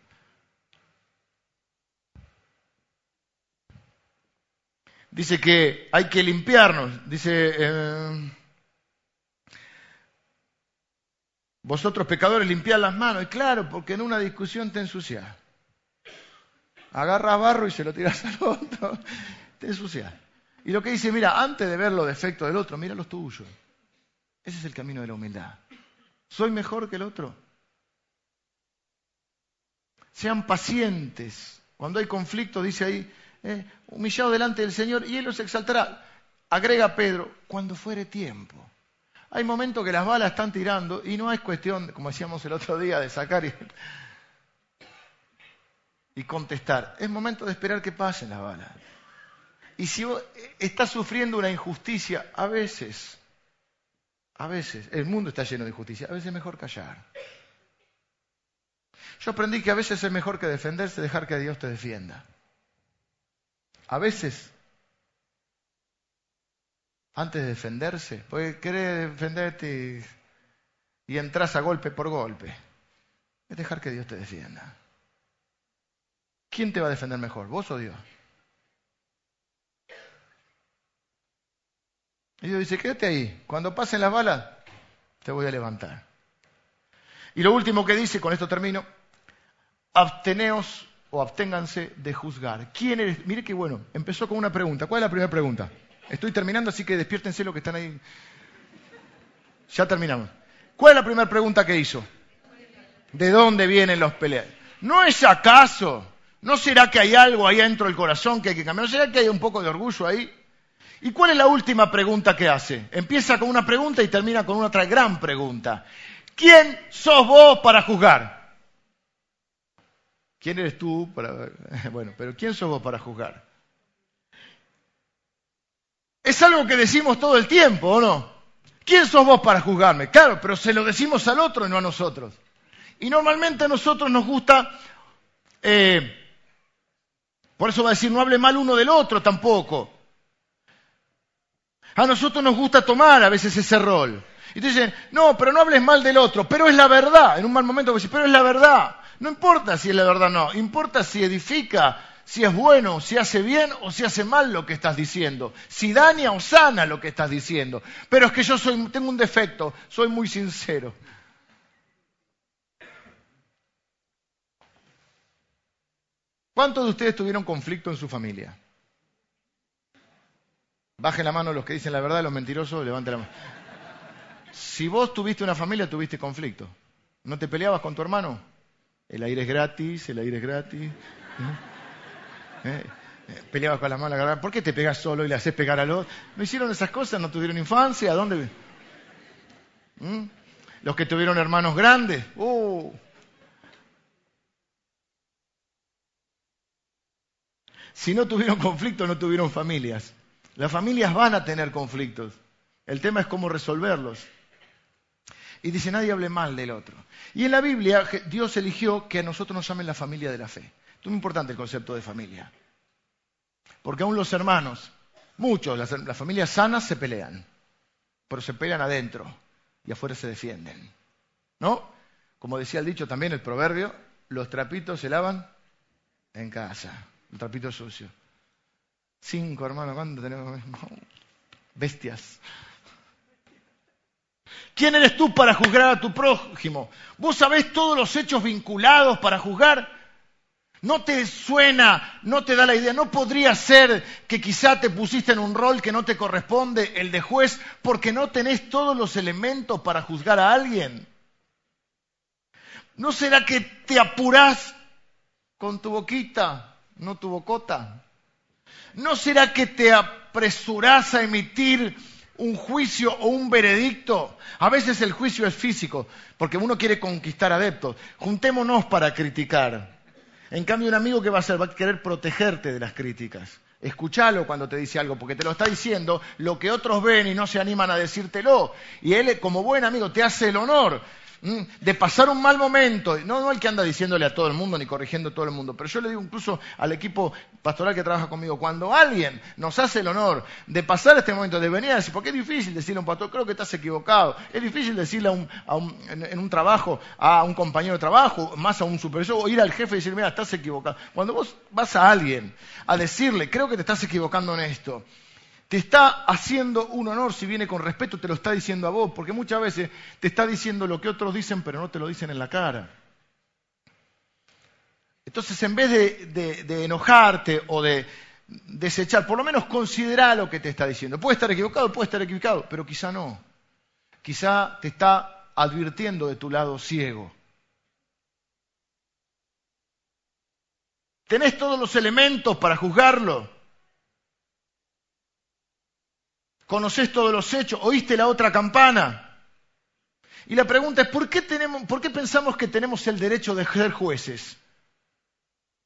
Dice que hay que limpiarnos. Dice, eh, Vosotros pecadores limpiad las manos. Y claro, porque en una discusión te ensucias. Agarras barro y se lo tiras al otro. Te ensucias. Y lo que dice, mira, antes de ver los defectos del otro, mira los tuyos. Ese es el camino de la humildad. ¿Soy mejor que el otro? Sean pacientes. Cuando hay conflicto, dice ahí, eh, humillado delante del Señor y Él los exaltará. Agrega Pedro, cuando fuere tiempo. Hay momentos que las balas están tirando y no es cuestión, como decíamos el otro día, de sacar y, contestar. Es momento de esperar que pasen las balas. Y si vos estás sufriendo una injusticia, a veces, a veces, el mundo está lleno de injusticia, a veces es mejor callar. Yo aprendí que a veces es mejor que defenderse, dejar que Dios te defienda. A veces antes de defenderse, porque querés defenderte y, entras a golpe por golpe. Es dejar que Dios te defienda. ¿Quién te va a defender mejor, vos o Dios? Y Dios dice, quédate ahí. Cuando pasen las balas, te voy a levantar. Y lo último que dice, con esto termino, absteneos o absténganse de juzgar. ¿Quién eres? Mire qué bueno. Empezó con una pregunta. ¿Cuál es la primera pregunta? Estoy terminando, así que despiértense los que están ahí. Ya terminamos. ¿Cuál es la primera pregunta que hizo? ¿De dónde vienen los peleas? ¿No es acaso? ¿No será que hay algo ahí dentro del corazón que hay que cambiar? ¿No será que hay un poco de orgullo ahí? ¿Y cuál es la última pregunta que hace? Empieza con una pregunta y termina con otra gran pregunta. ¿Quién sos vos para juzgar? ¿Quién eres tú para... Bueno, pero ¿quién sos vos para juzgar? Es algo que decimos todo el tiempo, ¿o no? ¿Quién sos vos para juzgarme? Claro, pero se lo decimos al otro y no a nosotros. Y normalmente a nosotros nos gusta... Eh, por eso va a decir, no hable mal uno del otro tampoco. A nosotros nos gusta tomar a veces ese rol. Y te dicen, no, pero no hables mal del otro, pero es la verdad. En un mal momento pero es la verdad. No importa si es la verdad o no, importa si edifica, si es bueno, si hace bien o si hace mal lo que estás diciendo, si daña o sana lo que estás diciendo. Pero es que yo soy, tengo un defecto, soy muy sincero. ¿Cuántos de ustedes tuvieron conflicto en su familia? Bajen la mano los que dicen la verdad, los mentirosos, levanten la mano. Si vos tuviste una familia, tuviste conflicto. ¿No te peleabas con tu hermano? El aire es gratis, el aire es gratis. ¿Eh? ¿Eh? Peleabas con la mala garganta. ¿Por qué te pegas solo y le haces pegar a los? ¿No hicieron esas cosas? ¿No tuvieron infancia? ¿A dónde? ¿Mm? Los que tuvieron hermanos grandes. ¡Uh! Si no tuvieron conflicto, no tuvieron familias. Las familias van a tener conflictos. El tema es cómo resolverlos. Y dice, nadie hable mal del otro. Y en la Biblia Dios eligió que a nosotros nos llamen la familia de la fe. Es muy importante el concepto de familia. Porque aún los hermanos, muchos, las, las familias sanas se pelean, pero se pelean adentro y afuera se defienden. ¿No? Como decía el dicho también, el proverbio, los trapitos se lavan en casa, el trapito sucio. Cinco, hermano, ¿cuánto tenemos? Bestias. ¿Quién eres tú para juzgar a tu prójimo? ¿Vos sabés todos los hechos vinculados para juzgar? ¿No te suena, no te da la idea? ¿No podría ser que quizá te pusiste en un rol que no te corresponde, el de juez, porque no tenés todos los elementos para juzgar a alguien? ¿No será que te apurás con tu boquita, no tu bocota? ¿No será que te apresurás a emitir un juicio o un veredicto? A veces el juicio es físico, porque uno quiere conquistar adeptos. Juntémonos para criticar. En cambio, un amigo que va a hacer va a querer protegerte de las críticas. Escuchalo cuando te dice algo, porque te lo está diciendo lo que otros ven y no se animan a decírtelo. Y él, como buen amigo, te hace el honor de pasar un mal momento, no, no el que anda diciéndole a todo el mundo ni corrigiendo a todo el mundo, pero yo le digo incluso al equipo pastoral que trabaja conmigo, cuando alguien nos hace el honor de pasar este momento, de venir a decir, porque es difícil decirle a un pastor, creo que estás equivocado, es difícil decirle a un, en, un trabajo a un compañero de trabajo, más a un supervisor, o ir al jefe y decir, mira, estás equivocado. Cuando vos vas a alguien a decirle, creo que te estás equivocando en esto, te está haciendo un honor si viene con respeto, te lo está diciendo a vos, porque muchas veces te está diciendo lo que otros dicen, pero no te lo dicen en la cara. Entonces, en vez de, enojarte o de desechar, por lo menos considera lo que te está diciendo. Puede estar equivocado, puede estar equivocado, pero quizá no. Quizá te está advirtiendo de tu lado ciego. ¿Tenés todos los elementos para juzgarlo? Conoces todos los hechos, oíste la otra campana. Y la pregunta es, ¿por qué, tenemos, ¿por qué pensamos que tenemos el derecho de ser jueces?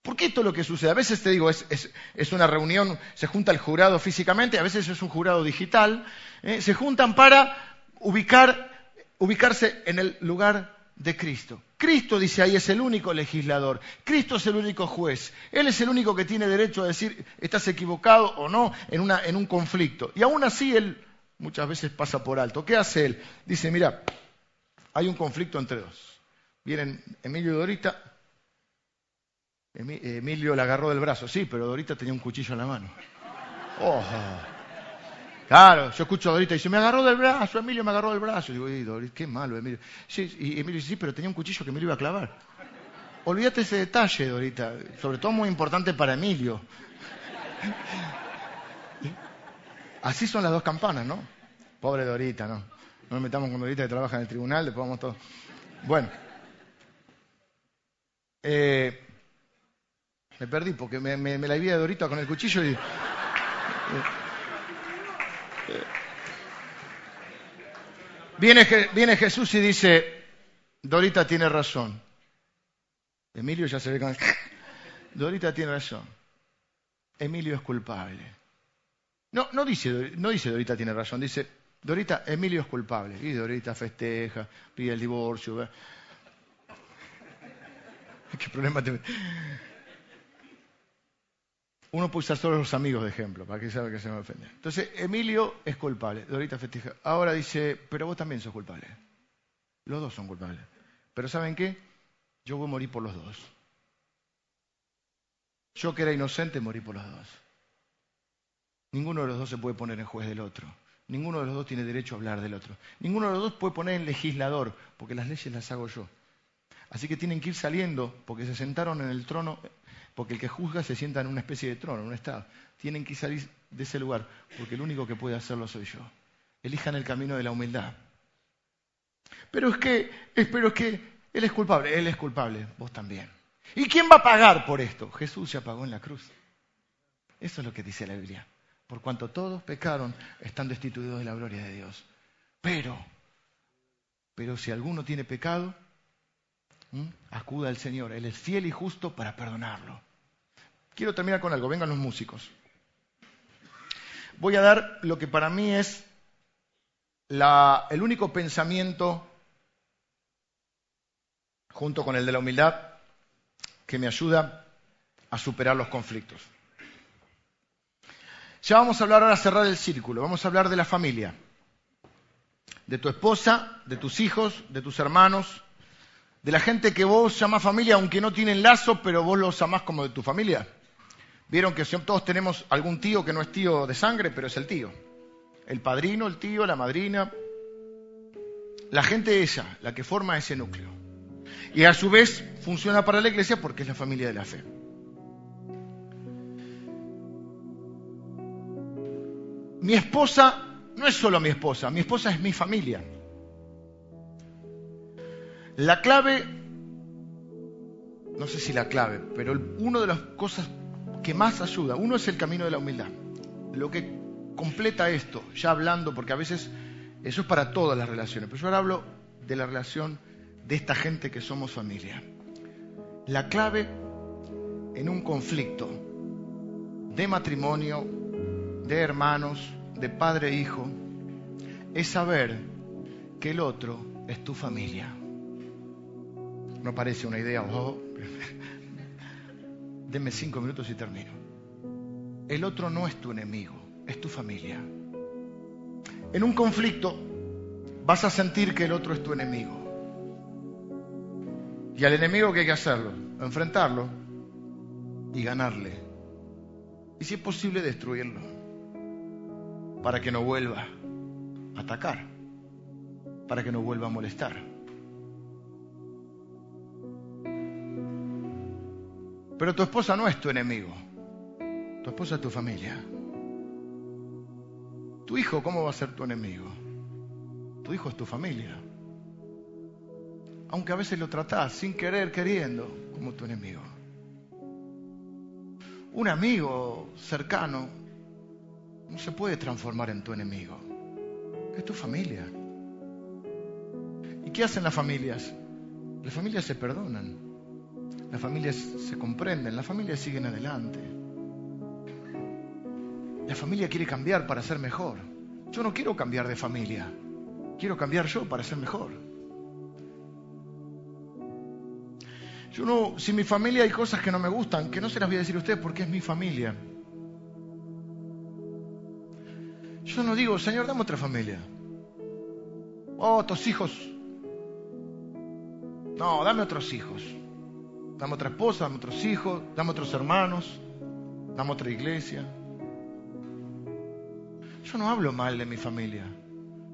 ¿Por qué esto es lo que sucede? A veces te digo, es, una reunión, se junta el jurado físicamente, a veces es un jurado digital, ¿eh? se juntan para ubicar, ubicarse en el lugar de Cristo. Cristo, dice ahí, es el único legislador. Cristo es el único juez. Él es el único que tiene derecho a decir, estás equivocado o no en, en un conflicto. Y aún así Él muchas veces pasa por alto. ¿Qué hace Él? Dice, mira, hay un conflicto entre dos. Vienen Emilio y Dorita. Emilio la agarró del brazo, sí, pero Dorita tenía un cuchillo en la mano. Oh. Claro, yo escucho a Dorita y dice, me agarró del brazo, Emilio me agarró del brazo. Y digo, qué malo, Emilio. Sí, y Emilio dice, sí, pero tenía un cuchillo que me lo iba a clavar. Olvídate ese detalle, Dorita. Sobre todo muy importante para Emilio. Así son las dos campanas, ¿no? Pobre Dorita, ¿no? No nos metamos con Dorita que trabaja en el tribunal, después vamos todos. Bueno. Eh, me perdí porque me, la vi Dorita con el cuchillo y... Eh, Viene, Jesús y dice, Dorita tiene razón. Emilio ya se ve con... Dorita tiene razón. Emilio es culpable. No, no dice, no dice Dorita tiene razón, dice Dorita, Emilio es culpable. Y Dorita festeja, pide el divorcio. ¿Qué problema te... Uno puede usar solo los amigos de ejemplo, para que sepa que se me ofende. Entonces, Emilio es culpable, Dorita festeja. Ahora dice, pero vos también sos culpable. Los dos son culpables. Pero ¿saben qué? Yo voy a morir por los dos. Yo que era inocente morí por los dos. Ninguno de los dos se puede poner en juez del otro. Ninguno de los dos tiene derecho a hablar del otro. Ninguno de los dos puede poner en legislador, porque las leyes las hago yo. Así que tienen que ir saliendo, porque se sentaron en el trono porque el que juzga se sienta en una especie de trono, en un estado. Tienen que salir de ese lugar, porque el único que puede hacerlo soy yo. Elijan el camino de la humildad. Pero es que, espero que Él es culpable, Él es culpable, vos también. ¿Y quién va a pagar por esto? Jesús ya pagó en la cruz. Eso es lo que dice la Biblia. Por cuanto todos pecaron, están destituidos de la gloria de Dios. Pero, pero si alguno tiene pecado, acuda al Señor. Él es fiel y justo para perdonarlo. Quiero terminar con algo, vengan los músicos. Voy a dar lo que para mí es el único pensamiento, junto con el de la humildad, que me ayuda a superar los conflictos. Ya vamos a hablar ahora, a cerrar el círculo, vamos a hablar de la familia, de tu esposa, de tus hijos, de tus hermanos, de la gente que vos llamás familia, aunque no tienen lazo, pero vos los amás como de tu familia. Vieron que todos tenemos algún tío que no es tío de sangre, pero es el tío. El padrino, el tío, la madrina. La gente esa, la que forma ese núcleo. Y a su vez funciona para la iglesia porque es la familia de la fe. Mi esposa no es solo mi esposa, mi esposa es mi familia. La clave, no sé si la clave, pero una de las cosas que más ayuda. Uno es el camino de la humildad. Lo que completa esto, ya hablando, porque a veces eso es para todas las relaciones, pero yo ahora hablo de la relación de esta gente que somos familia. La clave en un conflicto de matrimonio, de hermanos, de padre e hijo, es saber que el otro es tu familia. No parece una idea, oh, Deme cinco minutos y termino. El otro no es tu enemigo, es tu familia. En un conflicto vas a sentir que el otro es tu enemigo. Y al enemigo que hay que hacerlo, enfrentarlo y ganarle. Y si es posible destruirlo, para que no vuelva a atacar, para que no vuelva a molestar. Pero tu esposa no es tu enemigo. Tu esposa es tu familia. Tu hijo, ¿cómo va a ser tu enemigo? Tu hijo es tu familia. Aunque a veces lo tratás sin querer, queriendo, como tu enemigo. Un amigo cercano no se puede transformar en tu enemigo. Es tu familia. ¿Y qué hacen las familias? Las familias se perdonan. Las familias se comprenden, las familias siguen adelante. La familia quiere cambiar para ser mejor. Yo no quiero cambiar de familia, quiero cambiar yo para ser mejor. Yo no, si mi familia hay cosas que no me gustan, que no se las voy a decir a ustedes porque es mi familia. Yo no digo, Señor, dame otra familia. Oh, otros hijos. No, dame otros hijos. Dame otra esposa, dame otros hijos, dame otros hermanos, dame otra iglesia. Yo no hablo mal de mi familia.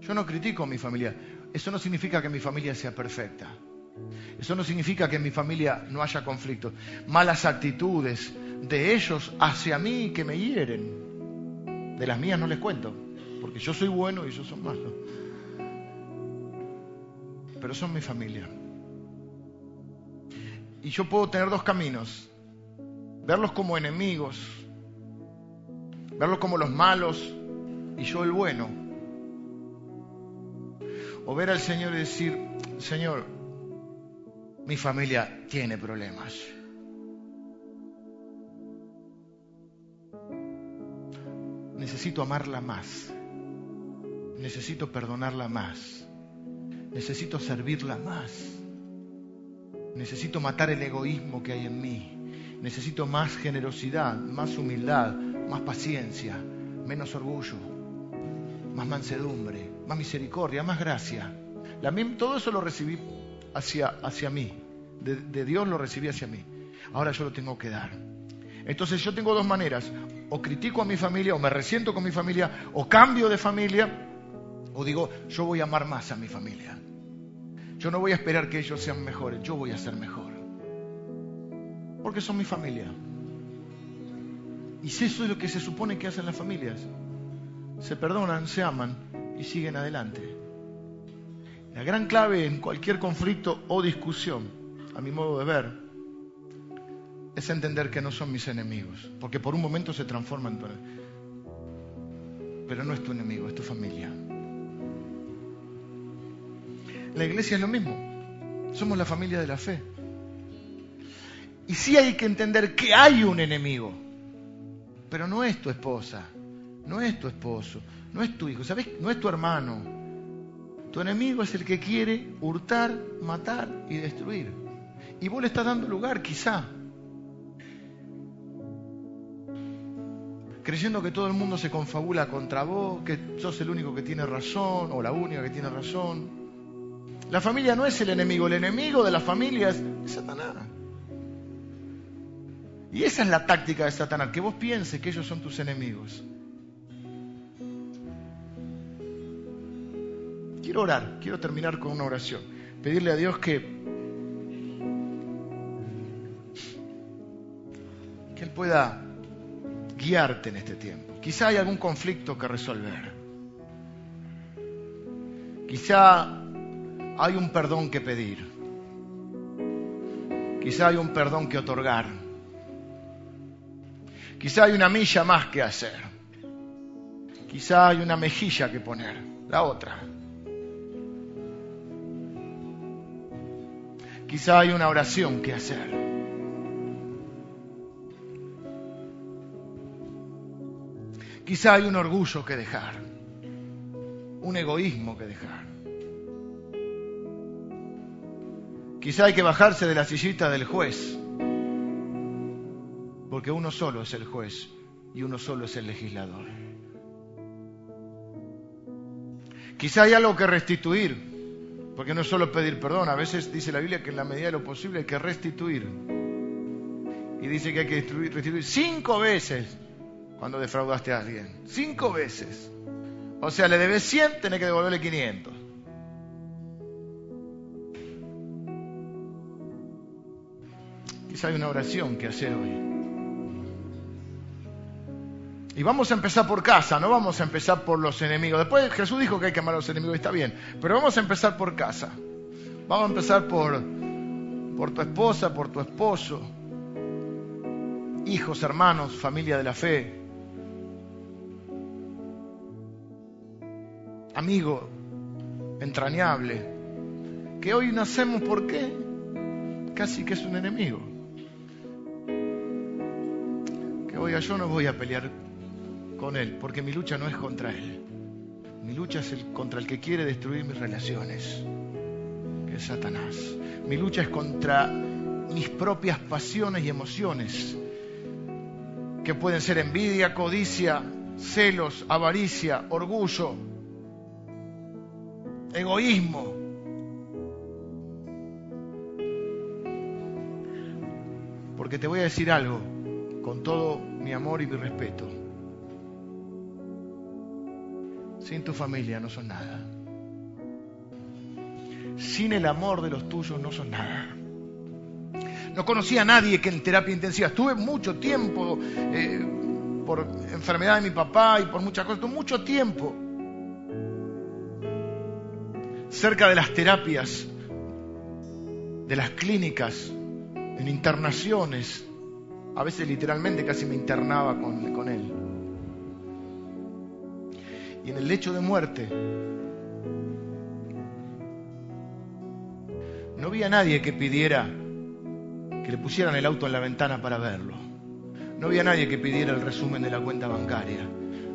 Yo no critico a mi familia. Eso no significa que mi familia sea perfecta. Eso no significa que en mi familia no haya conflictos. Malas actitudes de ellos hacia mí que me hieren. De las mías no les cuento, porque yo soy bueno y ellos son malos. Pero son mi familia. Y yo puedo tener dos caminos. Verlos como enemigos, verlos como los malos y yo el bueno. O ver al Señor y decir, Señor, mi familia tiene problemas. Necesito amarla más. Necesito perdonarla más. Necesito servirla más. Necesito matar el egoísmo que hay en mí. Necesito más generosidad, más humildad, más paciencia, menos orgullo, más mansedumbre, más misericordia, más gracia. todo eso lo recibí hacia, hacia mí. De, de Dios lo recibí hacia mí. Ahora yo lo tengo que dar. Entonces yo tengo dos maneras. O critico a mi familia, o me resiento con mi familia, o cambio de familia, o digo, yo voy a amar más a mi familia. Yo no voy a esperar que ellos sean mejores, yo voy a ser mejor. Porque son mi familia. Y si eso es lo que se supone que hacen las familias. Se perdonan, se aman y siguen adelante. La gran clave en cualquier conflicto o discusión, a mi modo de ver, es entender que no son mis enemigos, porque por un momento se transforman, pero no es tu enemigo, es tu familia. La iglesia es lo mismo, somos la familia de la fe. Y sí hay que entender que hay un enemigo, pero no es tu esposa, no es tu esposo, no es tu hijo, ¿sabes? No es tu hermano, tu enemigo es el que quiere hurtar, matar y destruir. Y vos le estás dando lugar, quizá. Creyendo que todo el mundo se confabula contra vos, que sos el único que tiene razón o la única que tiene razón. La familia no es el enemigo, el enemigo de la familia es Satanás. Y esa es la táctica de Satanás, que vos pienses que ellos son tus enemigos. Quiero orar, quiero terminar con una oración. Pedirle a Dios que, que Él pueda guiarte en este tiempo. Quizá hay algún conflicto que resolver. Quizá hay un perdón que pedir. Quizá hay un perdón que otorgar. Quizá hay una milla más que hacer. Quizá hay una mejilla que poner. La otra. Quizá hay una oración que hacer. Quizá hay un orgullo que dejar, un egoísmo que dejar. Quizá hay que bajarse de la sillita del juez, porque uno solo es el juez y uno solo es el legislador. Quizá hay algo que restituir, porque no es solo pedir perdón, a veces dice la Biblia que en la medida de lo posible hay que restituir. Y dice que hay que restituir cinco veces cuando defraudaste a alguien. Cinco veces. O sea, le debes 100, tenés que devolverle 500. Hay una oración que hacer hoy. Y vamos a empezar por casa, no vamos a empezar por los enemigos. Después Jesús dijo que hay que amar a los enemigos, está bien, pero vamos a empezar por casa. Vamos a empezar por, por tu esposa, por tu esposo, hijos, hermanos, familia de la fe, amigo entrañable, que hoy nacemos por qué? Casi que es un enemigo. Hoy yo no voy a pelear con Él, porque mi lucha no es contra Él. Mi lucha es contra el que quiere destruir mis relaciones, que es Satanás. Mi lucha es contra mis propias pasiones y emociones, que pueden ser envidia, codicia, celos, avaricia, orgullo, egoísmo. Porque te voy a decir algo con todo mi amor y mi respeto. Sin tu familia no son nada. Sin el amor de los tuyos no son nada. No conocía a nadie que en terapia intensiva. Estuve mucho tiempo eh, por enfermedad de mi papá y por muchas cosas. Mucho tiempo cerca de las terapias, de las clínicas, en internaciones. A veces literalmente casi me internaba con, él. Y en el lecho de muerte no había nadie que pidiera que le pusieran el auto en la ventana para verlo. No había nadie que pidiera el resumen de la cuenta bancaria.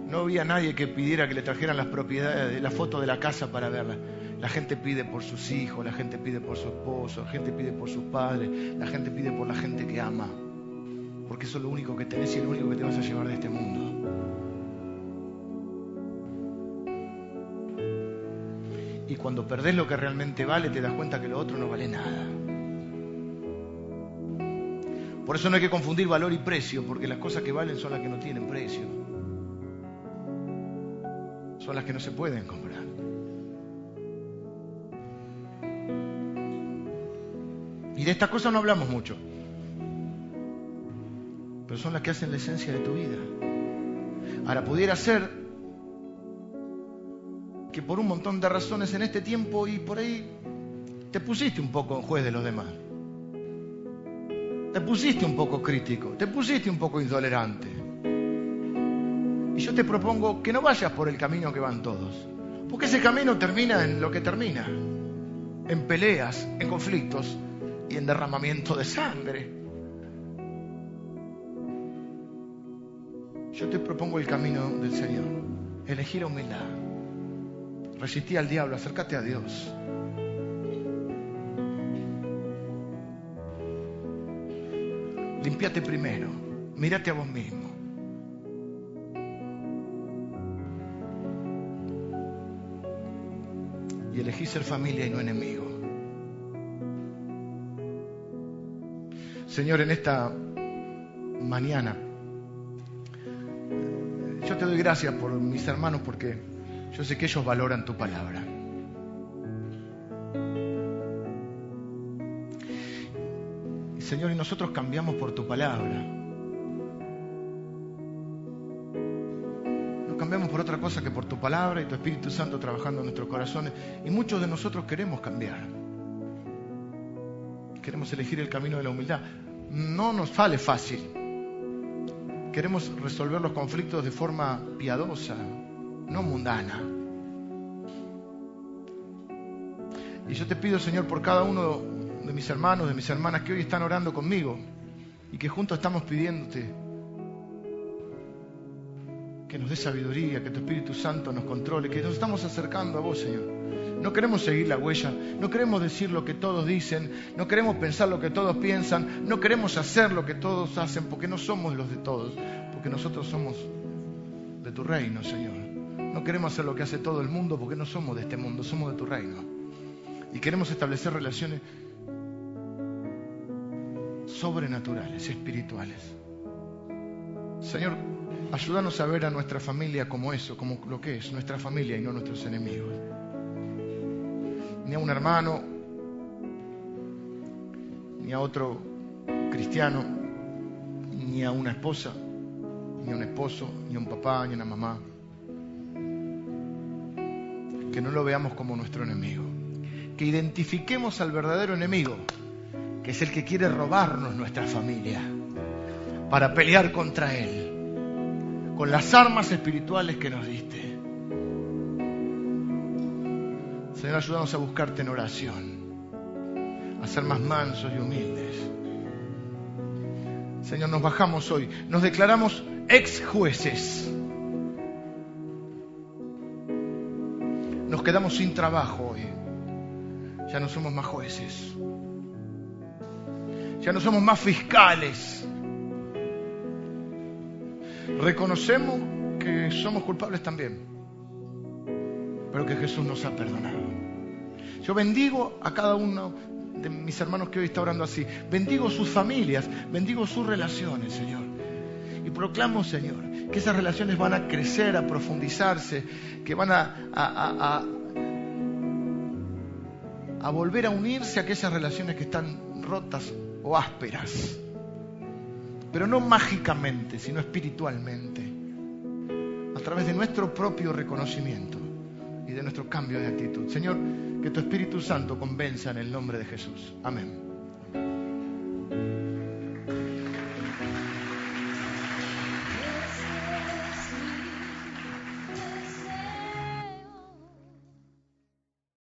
No había nadie que pidiera que le trajeran las propiedades, la foto de la casa para verla. La gente pide por sus hijos, la gente pide por su esposo, la gente pide por sus padres, la gente pide por la gente que ama. Porque eso es lo único que tenés y lo único que te vas a llevar de este mundo. Y cuando perdés lo que realmente vale, te das cuenta que lo otro no vale nada. Por eso no hay que confundir valor y precio, porque las cosas que valen son las que no tienen precio. Son las que no se pueden comprar. Y de estas cosas no hablamos mucho. Pero son las que hacen la esencia de tu vida. Ahora, pudiera ser que por un montón de razones en este tiempo y por ahí te pusiste un poco en juez de los demás te pusiste un poco crítico, te pusiste un poco intolerante. Y yo te propongo que no vayas por el camino que van todos, porque ese camino termina en lo que termina, en peleas, en conflictos y en derramamiento de sangre. Yo te propongo el camino del Señor, elegir humildad, resistir al diablo, acércate a Dios. Limpiate primero, mírate a vos mismo. Y elegí ser familia y no enemigo. Señor, en esta mañana, te doy gracias por mis hermanos porque yo sé que ellos valoran tu palabra. Señor, y nosotros cambiamos por tu palabra. No cambiamos por otra cosa que por tu palabra y tu Espíritu Santo trabajando en nuestros corazones. Y muchos de nosotros queremos cambiar. Queremos elegir el camino de la humildad. No nos sale fácil. Queremos resolver los conflictos de forma piadosa, no mundana. Y yo te pido, Señor, por cada uno de mis hermanos, de mis hermanas que hoy están orando conmigo y que juntos estamos pidiéndote que nos dé sabiduría, que tu Espíritu Santo nos controle, que nos estamos acercando a vos, Señor. No queremos seguir la huella, no queremos decir lo que todos dicen, no queremos pensar lo que todos piensan, no queremos hacer lo que todos hacen, porque no somos los de todos, porque nosotros somos de tu reino, Señor. No queremos hacer lo que hace todo el mundo, porque no somos de este mundo, somos de tu reino. Y queremos establecer relaciones sobrenaturales, espirituales. Señor, ayúdanos a ver a nuestra familia como eso, como lo que es, nuestra familia y no nuestros enemigos. Ni a un hermano, ni a otro cristiano, ni a una esposa, ni a un esposo, ni a un papá, ni a una mamá. Que no lo veamos como nuestro enemigo. Que identifiquemos al verdadero enemigo que es el que quiere robarnos nuestra familia para pelear contra Él, con las armas espirituales que nos diste. Señor, ayúdanos a buscarte en oración, a ser más mansos y humildes. Señor, nos bajamos hoy, nos declaramos ex jueces. Nos quedamos sin trabajo hoy. Ya no somos más jueces. Ya no somos más fiscales. Reconocemos que somos culpables también, pero que Jesús nos ha perdonado. Yo bendigo a cada uno de mis hermanos que hoy está orando así. Bendigo sus familias, bendigo sus relaciones, Señor. Y proclamo, Señor, que esas relaciones van a crecer, a profundizarse, que van a, volver a unirse a aquellas relaciones que están rotas o ásperas. Pero no mágicamente, sino espiritualmente, a través de nuestro propio reconocimiento y de nuestro cambio de actitud. Señor, que tu Espíritu Santo convenza en el nombre de Jesús. Amén.